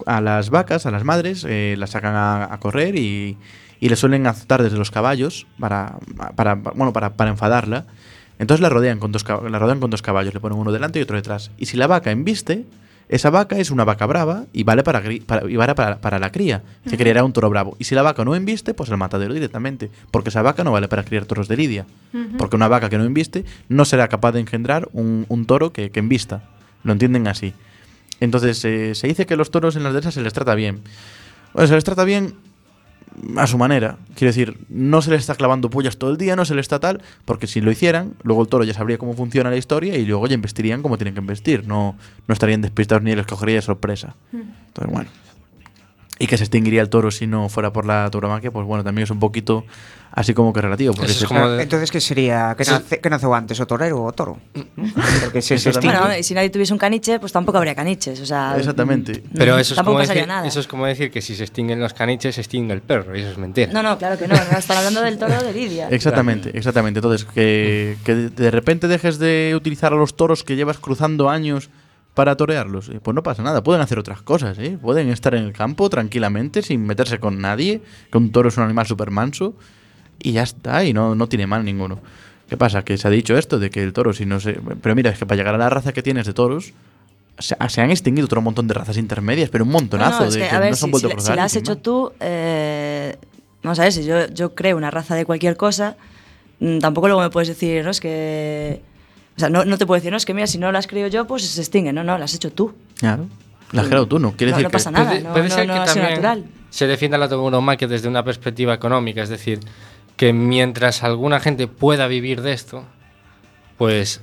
a las vacas, a las madres, eh, las sacan a correr y, y le suelen azotar desde los caballos para, para, bueno, para, para enfadarla. Entonces la rodean, con dos, la rodean con dos caballos, le ponen uno delante y otro detrás. Y si la vaca embiste, esa vaca es una vaca brava y vale para, y vale para, para la cría, que criará un toro bravo. Y si la vaca no embiste, pues el matadero directamente, porque esa vaca no vale para criar toros de lidia. Porque una vaca que no embiste no será capaz de engendrar un, un toro que, que embista. Lo entienden así. Entonces eh, se dice que los toros en las dehesas se les trata bien. Bueno, se les trata bien a su manera. Quiero decir, no se les está clavando pullas todo el día, no se les está tal, porque si lo hicieran, luego el toro ya sabría cómo funciona la historia y luego ya investirían como tienen que investir. No, no estarían despistados ni les cogería de sorpresa. Entonces, bueno. Y que se extinguiría el toro si no fuera por la tauromaquia, pues bueno, también es un poquito así como que relativo. Porque Eso es como de- Entonces, que sería? Que, Eso- nace, naceu antes, o torero o toro? Porque se. Bueno, y si nadie tuviese un caniche, pues tampoco habría caniches. O sea, Exactamente. Pero eso es, tampoco como decir, nada. eso es como decir que si se extinguen los caniches, se extingue el perro. Y eso es mentira. No, no, claro que no. están hablando del toro de Lidia. Exactamente, exactamente. Entonces, que, que de- de repente dejes de utilizar a los toros que llevas cruzando años para torearlos, pues no pasa nada. Pueden hacer otras cosas, ¿eh? Pueden estar en el campo tranquilamente, sin meterse con nadie, que un toro es un animal súper manso, y ya está, y no, no tiene mal ninguno. ¿Qué pasa? Que se ha dicho esto de que el toro, si no se... Pero mira, es que para llegar a la raza que tienes de toros, se, se han extinguido otro montón de razas intermedias, pero un montonazo No, no, es de que, que a ver, no han si, si la- si cruzar. la has hecho tú, eh, vamos a ver, si yo, yo creo una raza de cualquier cosa, mm, tampoco luego me puedes decir, no, es que... O sea, no, no te puedo decir, no, es que mira, si no las creo yo, pues se extinguen. No, no, las has hecho tú. Claro. La has creado tú, no quiere No, decir no que... pasa nada. Puede, no- puede no- ser no que también natural. se defienda la tauromaquia desde una perspectiva económica, es decir, que mientras alguna gente pueda vivir de esto, pues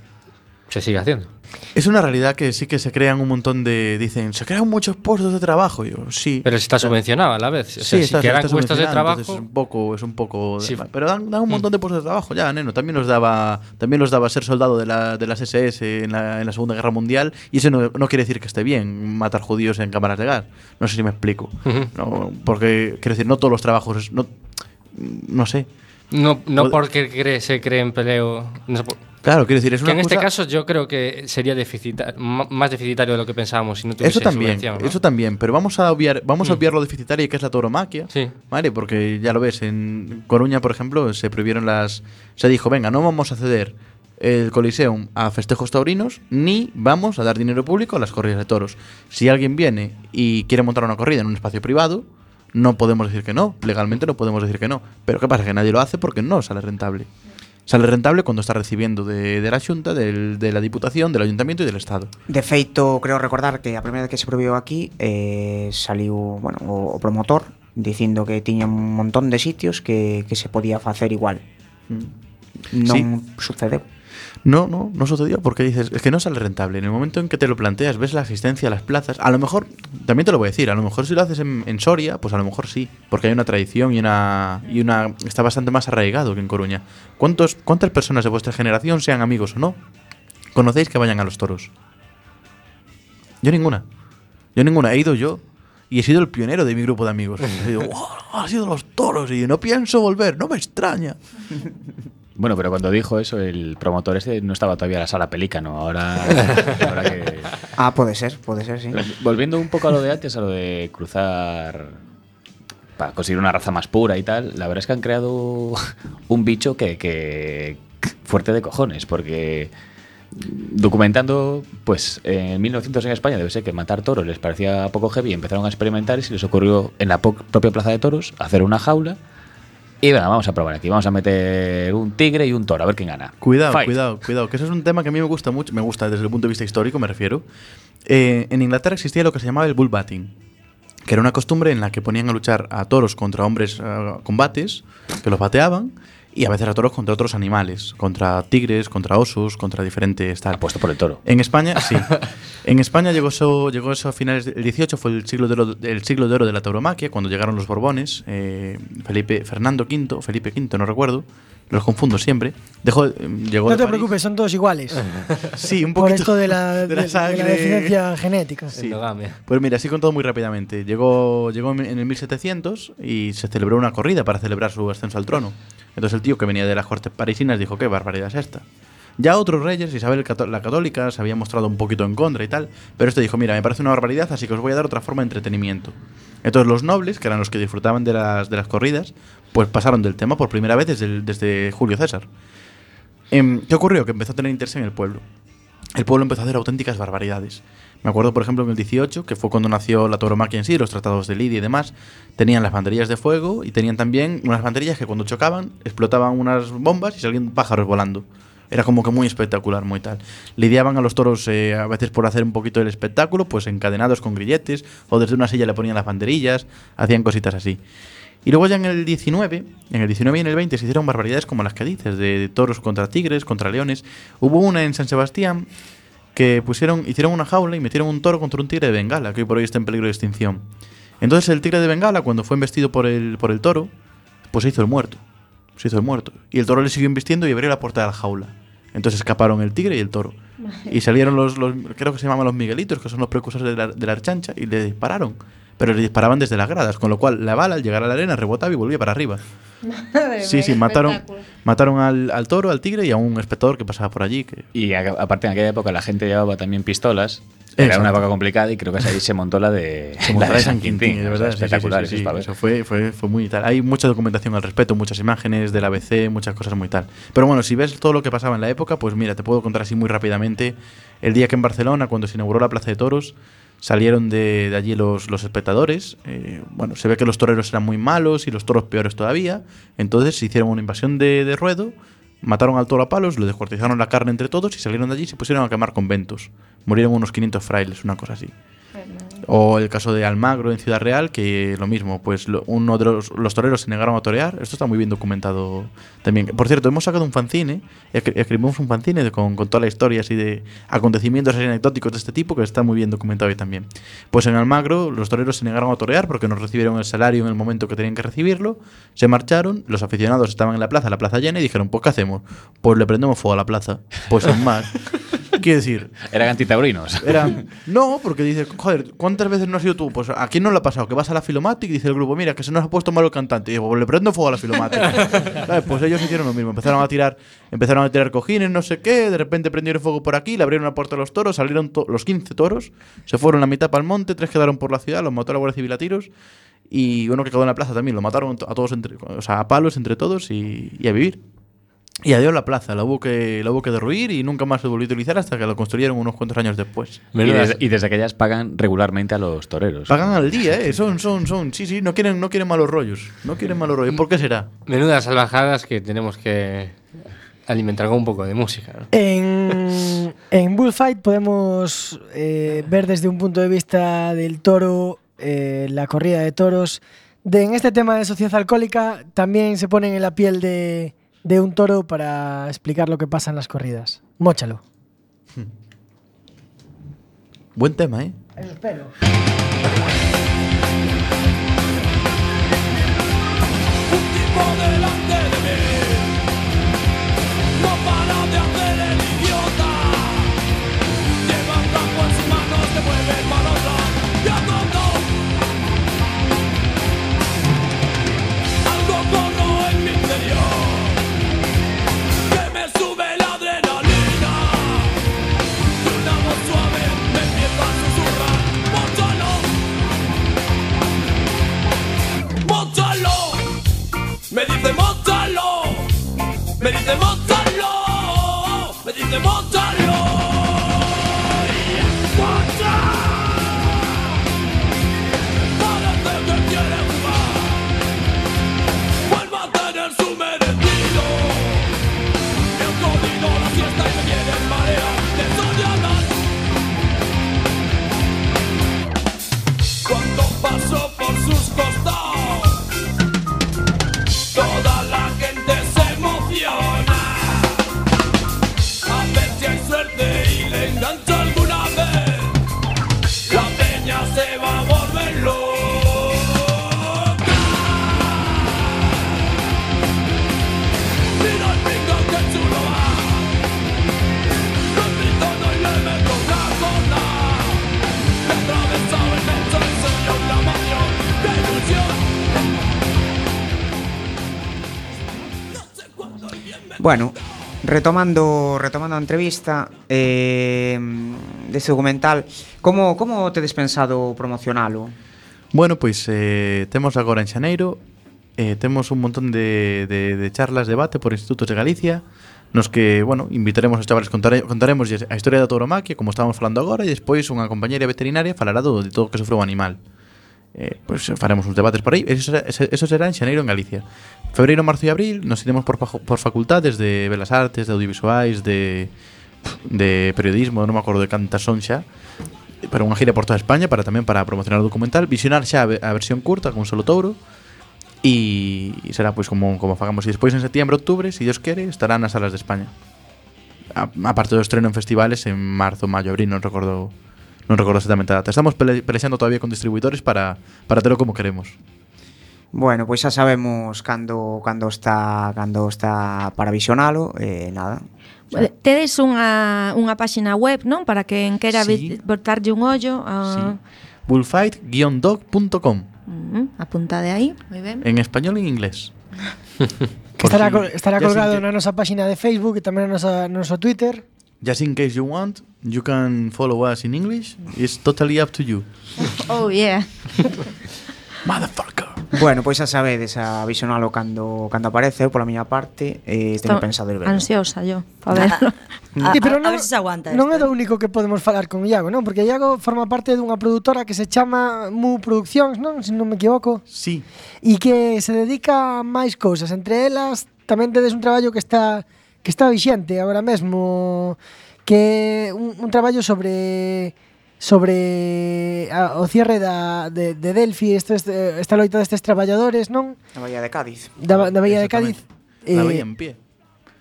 se sigue haciendo. Es una realidad que sí que se crean un montón de. Dicen, se crean muchos puestos de trabajo. Yo, sí. Pero está subvencionado a la vez. O sea, sí, si está, está puestos de trabajo, Es un poco. Es un poco de-. Pero dan, dan un montón de puestos de trabajo ya, neno. También los daba, también los daba ser soldado de, la, de las SS en la, en la Segunda Guerra Mundial. Y eso no, no quiere decir que esté bien matar judíos en cámaras de gas. No sé si me explico. No, porque, quiero decir, no todos los trabajos. No, no sé. No, no porque cree- se cree empleo. no Claro, quiero decir, es que una en este caso yo creo que sería más deficitario de lo que pensábamos si no Eso también, ¿no? eso también, pero vamos a obviar, vamos a Mm. obviar lo deficitario que es la tauromaquia, Sí. ¿vale? Porque ya lo ves, en Coruña, por ejemplo, se prohibieron las... Se dijo, venga, no vamos a ceder el Coliseum a festejos taurinos, ni vamos a dar dinero público a las corridas de toros. Si alguien viene y quiere montar una corrida en un espacio privado, no podemos decir que no, legalmente no podemos decir que no. Pero ¿qué pasa? Que nadie lo hace porque no sale rentable. Sale rentable cuando está recibiendo de, de la Xunta, del- de la Diputación, del Ayuntamiento y del Estado. De feito, creo recordar que a primeira vez que se probiu aquí eh, saliu, bueno, o, o promotor dicindo que tiña un montón de sitios que, que se podía facer igual. Non sucedeu. No, no, no sucedió porque dices, es que no sale rentable. En el momento en que te lo planteas, ves la asistencia a las plazas, a lo mejor, también te lo voy a decir, a lo mejor si lo haces en, en Soria, pues a lo mejor sí, porque hay una tradición y una, y una está bastante más arraigado que en Coruña. ¿Cuántos, ¿Cuántas personas de vuestra generación, sean amigos o no, conocéis que vayan a los toros? Yo ninguna. Yo ninguna. He ido yo. Y he sido el pionero de mi grupo de amigos. He sido, "Wow, ha sido los toros y no pienso volver, no me extraña. Bueno, pero cuando dijo eso, el promotor este no estaba todavía en la sala pelícano. Ahora, ahora que. Ah, pode ser, pode ser, sí. Volviendo un poco a lo de antes, a lo de cruzar para conseguir una raza más pura y tal, la verdad es que han creado un bicho que, que fuerte de cojones, porque documentando, pues en 1900 en España debe ser que matar toros les parecía poco heavy y empezaron a experimentar y se les ocurrió en la propia plaza de toros hacer una jaula y venga, vamos a probar aquí, vamos a meter un tigre y un toro, a ver quién gana. Cuidado, Fight. cuidado, cuidado, que eso es un tema que a mí me gusta mucho, me gusta desde el punto de vista histórico, me refiero. Eh, en Inglaterra existía lo que se llamaba el bull baiting, que era una costumbre en la que ponían a luchar a toros contra hombres eh, combates, que los bateaban, y a veces a toros contra otros animales, contra tigres, contra osos, contra diferentes tal. Apuesto por el toro. En España, sí. En España llegó eso, llegó eso a finales del 18, fue el siglo de oro, el siglo de oro de la tauromaquia, cuando llegaron los Borbones, eh, Felipe, Fernando V, Felipe V, no recuerdo, los confundo siempre. Dejó, eh, llegó No de te París. preocupes, son todos iguales. Sí, un Por poquito. esto de la, de, de la de sangre. la deficiencia genética. Sí. Pues mira, así con todo muy rápidamente. Llegó, llegó en el 1700 y se celebró una corrida para celebrar su ascenso al trono. Entonces el tío que venía de las cortes parisinas dijo, qué barbaridad es esta. Ya otros reyes, Isabel la Católica, se había mostrado un poquito en contra y tal, pero este dijo, mira, me parece una barbaridad, así que os voy a dar otra forma de entretenimiento. Entonces los nobles, que eran los que disfrutaban de las, de las corridas, pues pasaron del tema por primera vez desde, desde Julio César. Em, ¿Qué ocurrió? Que empezó a tener interés en el pueblo. El pueblo empezó a hacer auténticas barbaridades. Me acuerdo, por ejemplo, en el 18, que fue cuando nació la tauromaquia en sí, los tratados de Lidia y demás, tenían las banderillas de fuego y tenían también unas banderillas que cuando chocaban explotaban unas bombas y salían pájaros volando. Era como que muy espectacular, muy tal. Lidiaban a los toros eh, a veces por hacer un poquito el espectáculo, pues encadenados con grilletes, o desde una silla le ponían las banderillas, hacían cositas así. Y luego ya en el 19, en el 19 y en el 20 se hicieron barbaridades como las que dices, de toros contra tigres, contra leones. Hubo una en San Sebastián que pusieron, hicieron una jaula y metieron un toro contra un tigre de Bengala, que hoy por hoy está en peligro de extinción. Entonces el tigre de Bengala, cuando fue embestido por el, por el toro, pues se hizo el muerto. Se hizo el muerto. Y el toro le siguió embistiendo y abrió la puerta de la jaula. Entonces escaparon el tigre y el toro. Y salieron los, los creo que se llaman los miguelitos, que son los precursores de la, de la archancha, y le dispararon. Pero le disparaban desde las gradas, con lo cual la bala al llegar a la arena rebotaba y volvía para arriba. Sí, sí, mataron, mataron al, al toro, al tigre y a un espectador que pasaba por allí. Que, Y a- aparte en aquella época la gente llevaba también pistolas. Era Exacto. una época complicada y creo que ahí se montó la de, se la de San Quintín, o sea, verdad. sí, sí, sí, espectacular, sí, eso es fue, fue, fue muy tal. Hay mucha documentación al respecto, muchas imágenes del ABC, muchas cosas muy tal. Pero bueno, si ves todo lo que pasaba en la época, pues mira, te puedo contar así muy rápidamente. El día que en Barcelona, cuando se inauguró la Plaza de Toros, salieron de, de allí los, los espectadores. Eh, bueno, se ve que los toreros eran muy malos y los toros peores todavía. Entonces se hicieron una invasión de, de ruedo, mataron al toro a palos, descuartizaron la carne entre todos y salieron de allí y se pusieron a quemar conventos. Murieron unos 500 frailes, una cosa así. O el caso de Almagro en Ciudad Real, que lo mismo, pues lo- uno de los, los toreros se negaron a torear. Esto está muy bien documentado también. Por cierto, hemos sacado un fanzine, escri- escribimos un fanzine con, con toda la historia así de acontecimientos así anecdóticos de este tipo, que está muy bien documentado ahí también. Pues en Almagro los toreros se negaron a torear porque no recibieron el salario en el momento que tenían que recibirlo, se marcharon, los aficionados estaban en la plaza, la plaza llena, y dijeron, pues ¿qué hacemos? Pues le prendemos fuego a la plaza. Pues sin más. Quiero decir, Eran antitaurinos. era, no, porque dice, joder, ¿cuántas veces no has sido tú? Pues a quién no le ha pasado, que vas a la Filomatic y dice el grupo, mira, que se nos ha puesto malo el cantante. Y digo, pues le prendo fuego a la Filomatic. Pues ellos hicieron lo mismo, empezaron a tirar, empezaron a tirar cojines, no sé qué, de repente prendieron fuego por aquí, le abrieron la puerta a los toros, salieron to- los 15 toros, se fueron la mitad para el monte, tres quedaron por la ciudad, los mató la Guardia Civil a tiros. Y uno que quedó en la plaza también, lo mataron a todos entre, o sea, a palos entre todos y, y a vivir. Y adiós la plaza, la hubo, que, la hubo que derruir y nunca más se volvió a utilizar hasta que lo construyeron unos cuantos años después. Y Menudas- desde, y desde aquellas pagan regularmente a los toreros. Pagan al día, ¿eh? Son, son, son. Sí, sí, no quieren, no quieren malos rollos. No quieren malos rollos. ¿Por qué será? Menudas salvajadas que tenemos que, alimentar con un poco de música. ¿no? En, en Bullfight podemos eh, ver desde un punto de vista del toro, eh, la corrida de toros. De, en este tema de sociedad alcohólica también se ponen en la piel de, de un toro para explicar lo que pasa en las corridas. Móchalo. Buen tema, ¿eh? Eso espero. Un tipo delante de mí No para de Me dice móchalo, me dice móchalo, me dice móchalo. ¡Móchalo! Parece que quiere jugar, vuelva a tener su merecido. Me han jodido la fiesta y me quieren marear Bueno, retomando retomando a entrevista eh, deste documental, como, como tedes pensado promocionalo? Bueno, pois eh, temos agora en Xaneiro eh, temos un montón de, de, de charlas, debate por institutos de Galicia nos que, bueno, invitaremos aos chavales contare, contaremos a historia da tauromaquia como estábamos falando agora e despois unha compañeira veterinaria falará do, de todo o que sofreu o animal. Eh, pois faremos uns debates por aí. Eso será, eso será en Xaneiro en Galicia. Febreiro, marzo e abril nos iremos por, por facultades de Belas Artes, de Audiovisuais, de, de Periodismo, non me acordo de cantas son xa, para unha gira por toda España para tamén para promocionar o documental, visionar xa a versión curta con solo touro e será pois como como fagamos e despois en setembro, outubro, se si Dios quere, estará nas salas de España. A, aparte do estreno en festivales en marzo, maio, abril, non recordo non recordo exactamente a data. Estamos pele pelexando todavía con distribuidores para para telo como queremos. Bueno, pois xa sabemos cando cando está cando está para visionalo, eh, nada. Bueno, Tedes unha, unha páxina web, non? Para que en quera Sí. sí. botarlle un ollo a... bullfight-dog.com apuntade aí, moi ben. en español e en inglés. Que estará, si- col- estará colgado na nosa páxina de Facebook e tamén na nosa, no noso Twitter. Just in case you want, you can follow us in English. It's totally up to you. Oh, yeah. Motherfucker. Bueno, pois xa sabedes a visionalo cando cando aparece, pola miña parte, eh, Estou teño pensado ir verlo. Ansiosa yo. A, sí, pero non, a ver se aguanta Non é do eh. único que podemos falar con Iago, non? Porque Iago forma parte dunha produtora que se chama Mu Produccións, non? Se non me equivoco. Sí. E que se dedica a máis cousas, entre elas tamén tedes un traballo que está que está vixente agora mesmo que un, un traballo sobre sobre a, o cierre da, de, de Delphi estes, esta loita destes traballadores, non? Da Bahía de Cádiz. Da, da Bahía de Cádiz. Eh, da Bahía en pie.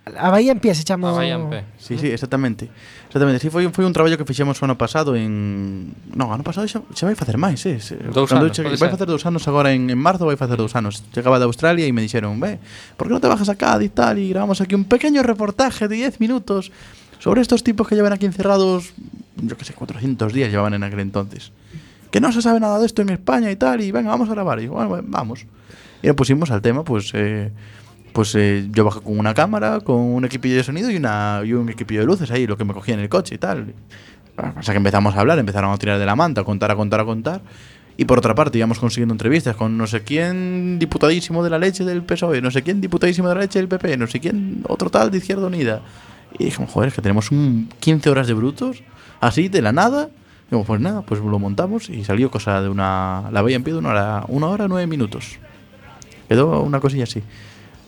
A Bahía en pie se chama. A Bahía en pie. Sí, sí, exactamente. Exactamente, sí, foi, foi un traballo que fixemos o ano pasado en... Non, ano pasado xa, xa vai facer máis, eh? Dous anos, che, Vai facer dous anos agora en, en marzo, vai facer dous anos. Chegaba de Australia e me dixeron, ve, por que non te bajas a Cádiz tal? E grabamos aquí un pequeño reportaje de 10 minutos sobre estos tipos que llevan aquí encerrados, yo que sé, 400 días llevaban en aquel entonces. Que no se sabe nada de esto en España y tal, y venga, vamos a grabar. Y bueno, bueno, vamos. Y nos pusimos al tema, pues, eh, pues eh, yo bajé con una cámara, con un equipillo de sonido y, una, y un equipillo de luces ahí, lo que me cogía en el coche y tal. Sea que empezamos a hablar, empezaron a tirar de la manta, a contar, a contar, a contar. Y por otra parte íbamos consiguiendo entrevistas con no sé quién diputadísimo de la leche del PSOE, no sé quién diputadísimo de la leche del PP, no sé quién otro tal de Izquierda Unida. Y dijimos, joder, es que tenemos un 15 horas de brutos, así, de la nada. Y digo, pues nada, pues lo montamos y salió cosa de una... La veía en pie de una hora, una hora nueve minutos. Quedó una cosilla así.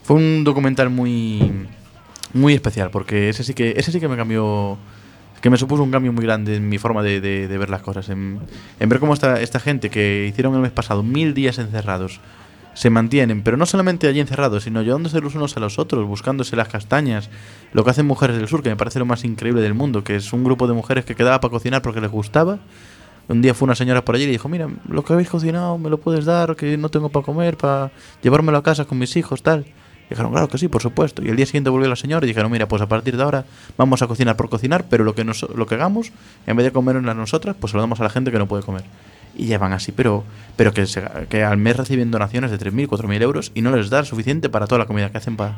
Fue un documental muy muy especial, porque ese sí que, ese sí que me cambió, que me supuso un cambio muy grande en mi forma de, de- de ver las cosas, en, en ver cómo esta, esta gente que hicieron el mes pasado mil días encerrados, se mantienen, pero no solamente allí encerrados, sino llevándose los unos a los otros, buscándose las castañas, lo que hacen Mujeres del Sur, que me parece lo más increíble del mundo, que es un grupo de mujeres que quedaba para cocinar porque les gustaba. Un día fue una señora por allí y dijo, mira, lo que habéis cocinado me lo puedes dar, que no tengo para comer, para llevármelo a casa con mis hijos, tal. Y dijeron, claro que sí, por supuesto. Y el día siguiente volvió la señora y dijeron, mira, pues a partir de ahora vamos a cocinar por cocinar, pero lo que, nos, lo que hagamos, en vez de comernos nosotras, pues se lo damos a la gente que no puede comer. Y llevan así, pero, pero que, se- que al mes reciben donaciones de 3.000, 4.000 euros y no les da suficiente para toda la comida que hacen para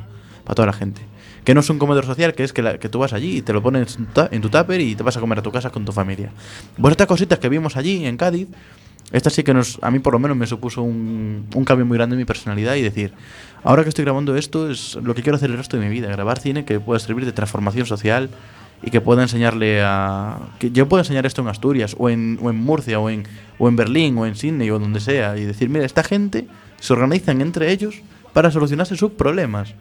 toda la gente. Que no es un comedor social, que es que, la- que tú vas allí y te lo pones en tu, tupper y te vas a comer a tu casa con tu familia. Pues estas cositas que vimos allí en Cádiz, esta sí que nos, a mí por lo menos me supuso un, un cambio muy grande en mi personalidad y decir, ahora que estoy grabando esto es lo que quiero hacer el resto de mi vida, grabar cine que pueda servir de transformación social y que pueda enseñarle a... que yo pueda enseñar esto en Asturias o en, o en Murcia o en, o en Berlín o en Sydney o donde sea y decir, mira, esta gente se organizan entre ellos para solucionarse sus problemas.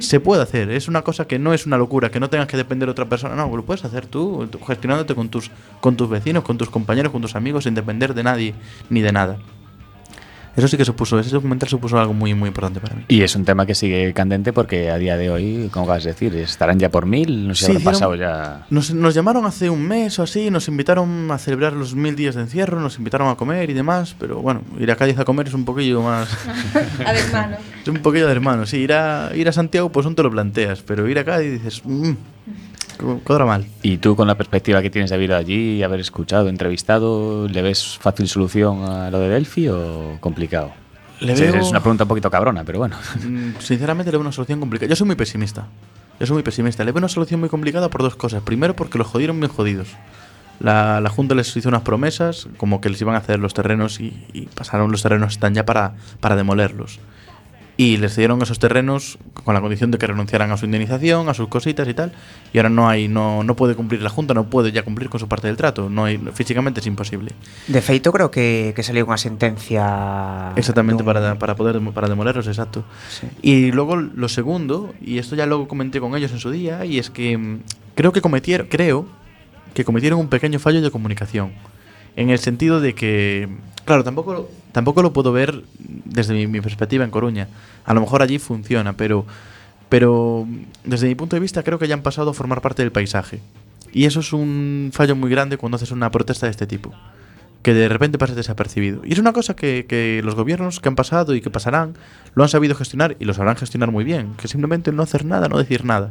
Se puede hacer, es una cosa que no es una locura, que no tengas que depender de otra persona, no, lo puedes hacer tú, tú gestionándote con tus, con tus vecinos, con tus compañeros, con tus amigos, sin depender de nadie ni de nada. Eso sí que supuso, ese documental supuso algo muy, muy importante para mí. Y es un tema que sigue candente porque a día de hoy, como acabas de decir, estarán ya por mil, no sé si Sí, habrá hicieron- pasado ya. Nos, nos llamaron hace un mes o así, nos invitaron a celebrar los mil días de encierro, nos invitaron a comer y demás, pero bueno, ir a Cádiz a comer es un poquillo más... A ver, mano. es un poquillo de hermano, sí, ir a, ir a Santiago pues no te lo planteas, pero ir a Cádiz dices, mmm, cuadra mal. Y tú, con la perspectiva que tienes de haber ido allí y haber escuchado, entrevistado, ¿le ves fácil solución a lo de Delphi o complicado? Le veo- Es una pregunta un poquito cabrona, pero bueno. Mm, Sinceramente le veo una solución complicada. Yo soy muy pesimista. Yo soy muy pesimista. Le veo una solución muy complicada por dos cosas. Primero, porque los jodieron bien jodidos. La, la Junta les hizo unas promesas, como que les iban a hacer los terrenos y, y pasaron los terrenos, están ya para, para demolerlos. Y les cedieron esos terrenos con la condición de que renunciaran a su indemnización, a sus cositas y tal. Y ahora no hay, no, no puede cumplir la Junta, no puede ya cumplir con su parte del trato. No hay, físicamente es imposible. De feito creo que, que saliu unha sentencia Exactamente, para, para poder para demolerlos, exacto. Sí. Y luego lo segundo, y esto ya lo comenté con ellos en su día, y es que mm, creo que cometieron, creo que cometieron un pequeño fallo de comunicación. En el sentido de que, claro, tampoco, tampoco lo puedo ver desde mi, perspectiva en Coruña. A lo mejor allí funciona, pero, pero desde mi punto de vista creo que ya han pasado a formar parte del paisaje. Y eso es un fallo muy grande cuando haces una protesta de este tipo que de repente pasa desapercibido. Y es una cosa que, que los gobiernos que han pasado y que pasarán lo han sabido gestionar y lo sabrán gestionar muy bien, que simplemente no hacer nada, no decir nada.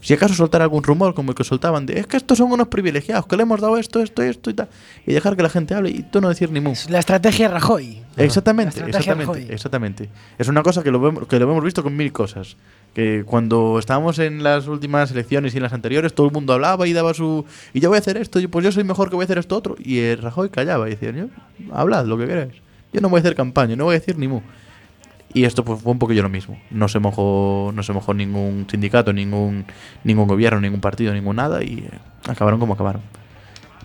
Si acaso soltar algún rumor como el que soltaban de es que estos son unos privilegiados, que le hemos dado esto, esto, esto y tal, y dejar que la gente hable y tú no decir ni mu. Es la estrategia Rajoy. Exactamente, estrategia exactamente, Rajoy. exactamente. Es una cosa que lo, vemos, que lo hemos visto con mil cosas. Que cuando estábamos en las últimas elecciones y en las anteriores, todo el mundo hablaba y daba su. Y yo voy a hacer esto, y pues yo soy mejor que voy a hacer esto otro. Y el Rajoy callaba y decía, yo, hablad lo que queráis. Yo no voy a hacer campaña, no voy a decir ni mu. Y esto pues, fue un poquillo lo mismo. No se mojó, no se mojó ningún sindicato, ningún, ningún gobierno, ningún partido, ningún nada. Y eh, acabaron como acabaron.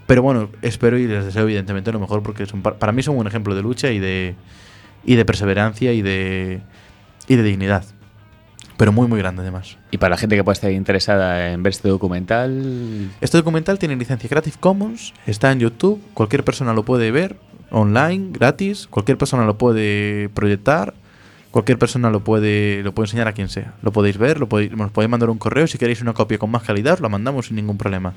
Pero bueno, espero y les deseo evidentemente lo mejor porque son, pa- para mí son un ejemplo de lucha y de, y de perseverancia y de, y de dignidad. Pero muy, muy grande además. Y para la gente que pueda estar interesada en ver este documental, Este documental tiene licencia Creative Commons, está en YouTube, cualquier persona lo puede ver online, gratis, cualquier persona lo puede proyectar, cualquier persona lo puede, lo puede enseñar a quien sea. Lo podéis ver, lo podéis, nos podéis mandar un correo, si queréis una copia con más calidad, os la mandamos sin ningún problema.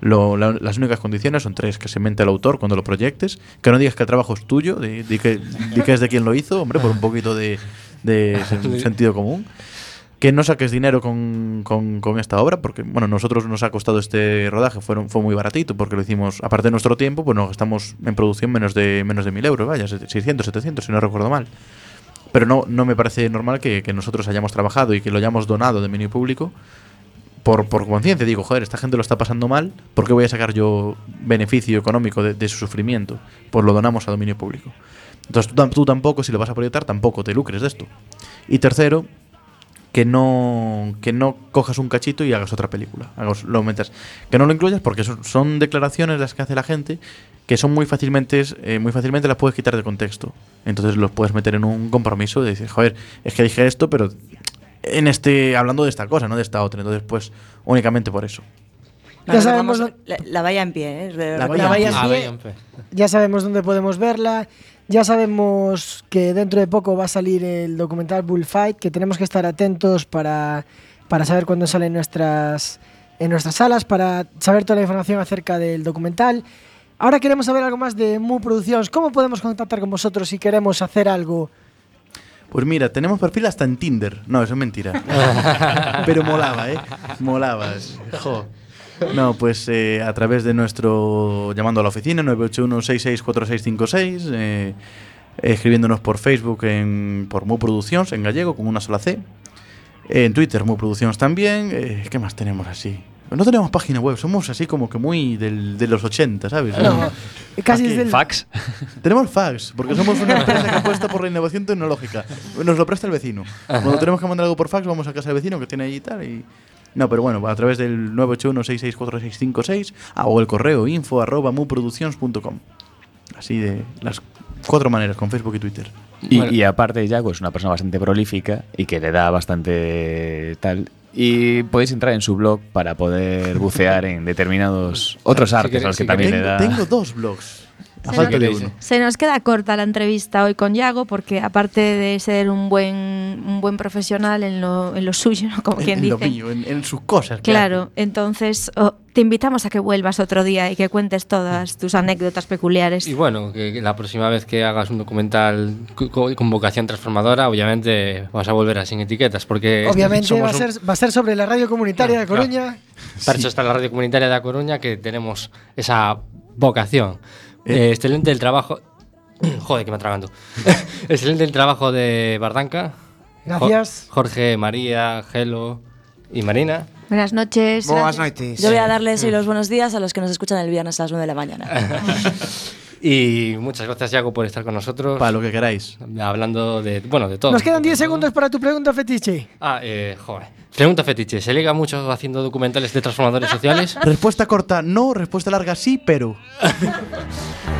Lo- la- las únicas condiciones son tres, que se mente el autor cuando lo proyectes, que no digas que el trabajo es tuyo, di, di que, di que es de quien lo hizo, hombre, por un poquito de, de sen- sentido común que no saques dinero con, con- con esta obra, porque bueno, nosotros nos ha costado este rodaje, fueron, fue muy baratito, porque lo hicimos, aparte de nuestro tiempo, pues nos gastamos en producción menos de menos de mil euros, vaya, 600, 700, si no recuerdo mal. Pero no, no me parece normal que, que nosotros hayamos trabajado y que lo hayamos donado de dominio público por, por conciencia. Digo, joder, esta gente lo está pasando mal, ¿por qué voy a sacar yo beneficio económico de, su sufrimiento? Pues lo donamos a dominio público. Entonces tú, tú tampoco, si lo vas a proyectar, tampoco te lucres de esto. Y tercero, que no que no cojas un cachito y hagas otra película. Hagas- lo metas. Que no lo incluyas porque son, son declaraciones las que hace la gente que son muy fácilmente eh, muy fácilmente las puedes quitar de contexto. Entonces los puedes meter en un compromiso de decir, joder, es que dije esto, pero en este hablando de esta cosa, no de esta otra. Entonces, pues únicamente por eso. Ya sabemos la, la valla en pie, ¿eh? La La valla valla en en Ah, pie. en. Ya sabemos dónde podemos verla. Ya sabemos que dentro de poco va a salir el documental Bullfight, que tenemos que estar atentos para, para saber cuándo sale en nuestras, en nuestras salas, para saber toda la información acerca del documental. Ahora queremos saber algo más de Mu Producciones. ¿Cómo podemos contactar con vosotros si queremos hacer algo? Pues mira, tenemos perfil hasta en Tinder. No, eso es mentira. Pero molaba, ¿eh? Molabas. Jo. No, pues eh, a través de nuestro. llamando a la oficina 981-664656, eh, escribiéndonos por Facebook en, por Mu Producciones, en gallego, con una sola C. En Twitter, Mu Producciones también. Eh, ¿Qué más tenemos así? No tenemos página web, somos así como que muy del- de los 80, ¿sabes? No, casi Aquí. es del... Fax. Tenemos fax, porque somos una empresa que apuesta por la innovación tecnológica. Nos lo presta el vecino. Cuando tenemos que mandar algo por fax, vamos a casa del vecino que tiene allí y tal. Y... No, pero bueno, a través del 981-664656 ah, o el correo info arroba muproducciones.com. Así de las cuatro maneras, con Facebook y Twitter. Y, Bueno. y aparte, Yago es una persona bastante prolífica y que le da bastante tal. Y podéis entrar en su blog para poder bucear en determinados otros Si artes queréis- a los que si también Tengo, le da. tengo dos blogs. A Sí, falta ¿no? de uno. Se nos queda corta la entrevista hoy con Yago porque aparte de ser un buen, un buen profesional en lo, en lo suyo, ¿no? como En, quien en lo dice. mío, en, en sus cosas. que Claro, entonces oh, te invitamos a que vuelvas otro día y que cuentes todas tus anécdotas peculiares. Y bueno, que que la próxima vez que hagas un documental co- co- con vocación transformadora, obviamente vas a volver a sin etiquetas, porque Obviamente va a, un- ser, va a ser sobre la radio comunitaria de Claro, Coruña. Para eso está la radio comunitaria de Coruña, que tenemos esa vocación. Eh, excelente el trabajo. Joder, que me atragando. excelente el trabajo de Bardanca. Gracias. Jo- Jorge, María, Gelo y Marina. Buenas noches. Gracias. noites. Yo voy a darles hoy los buenos días a los que nos escuchan el viernes a las 9 de la mañana. Y muchas gracias, Yago, por estar con nosotros. Para lo que queráis. Hablando de, bueno, de todo. Nos quedan 10 segundos para tu pregunta fetiche. Ah, eh, joder. Pregunta fetiche. ¿Se liga mucho haciendo documentales de transformadores sociales? Respuesta corta, no. Respuesta larga, sí, pero.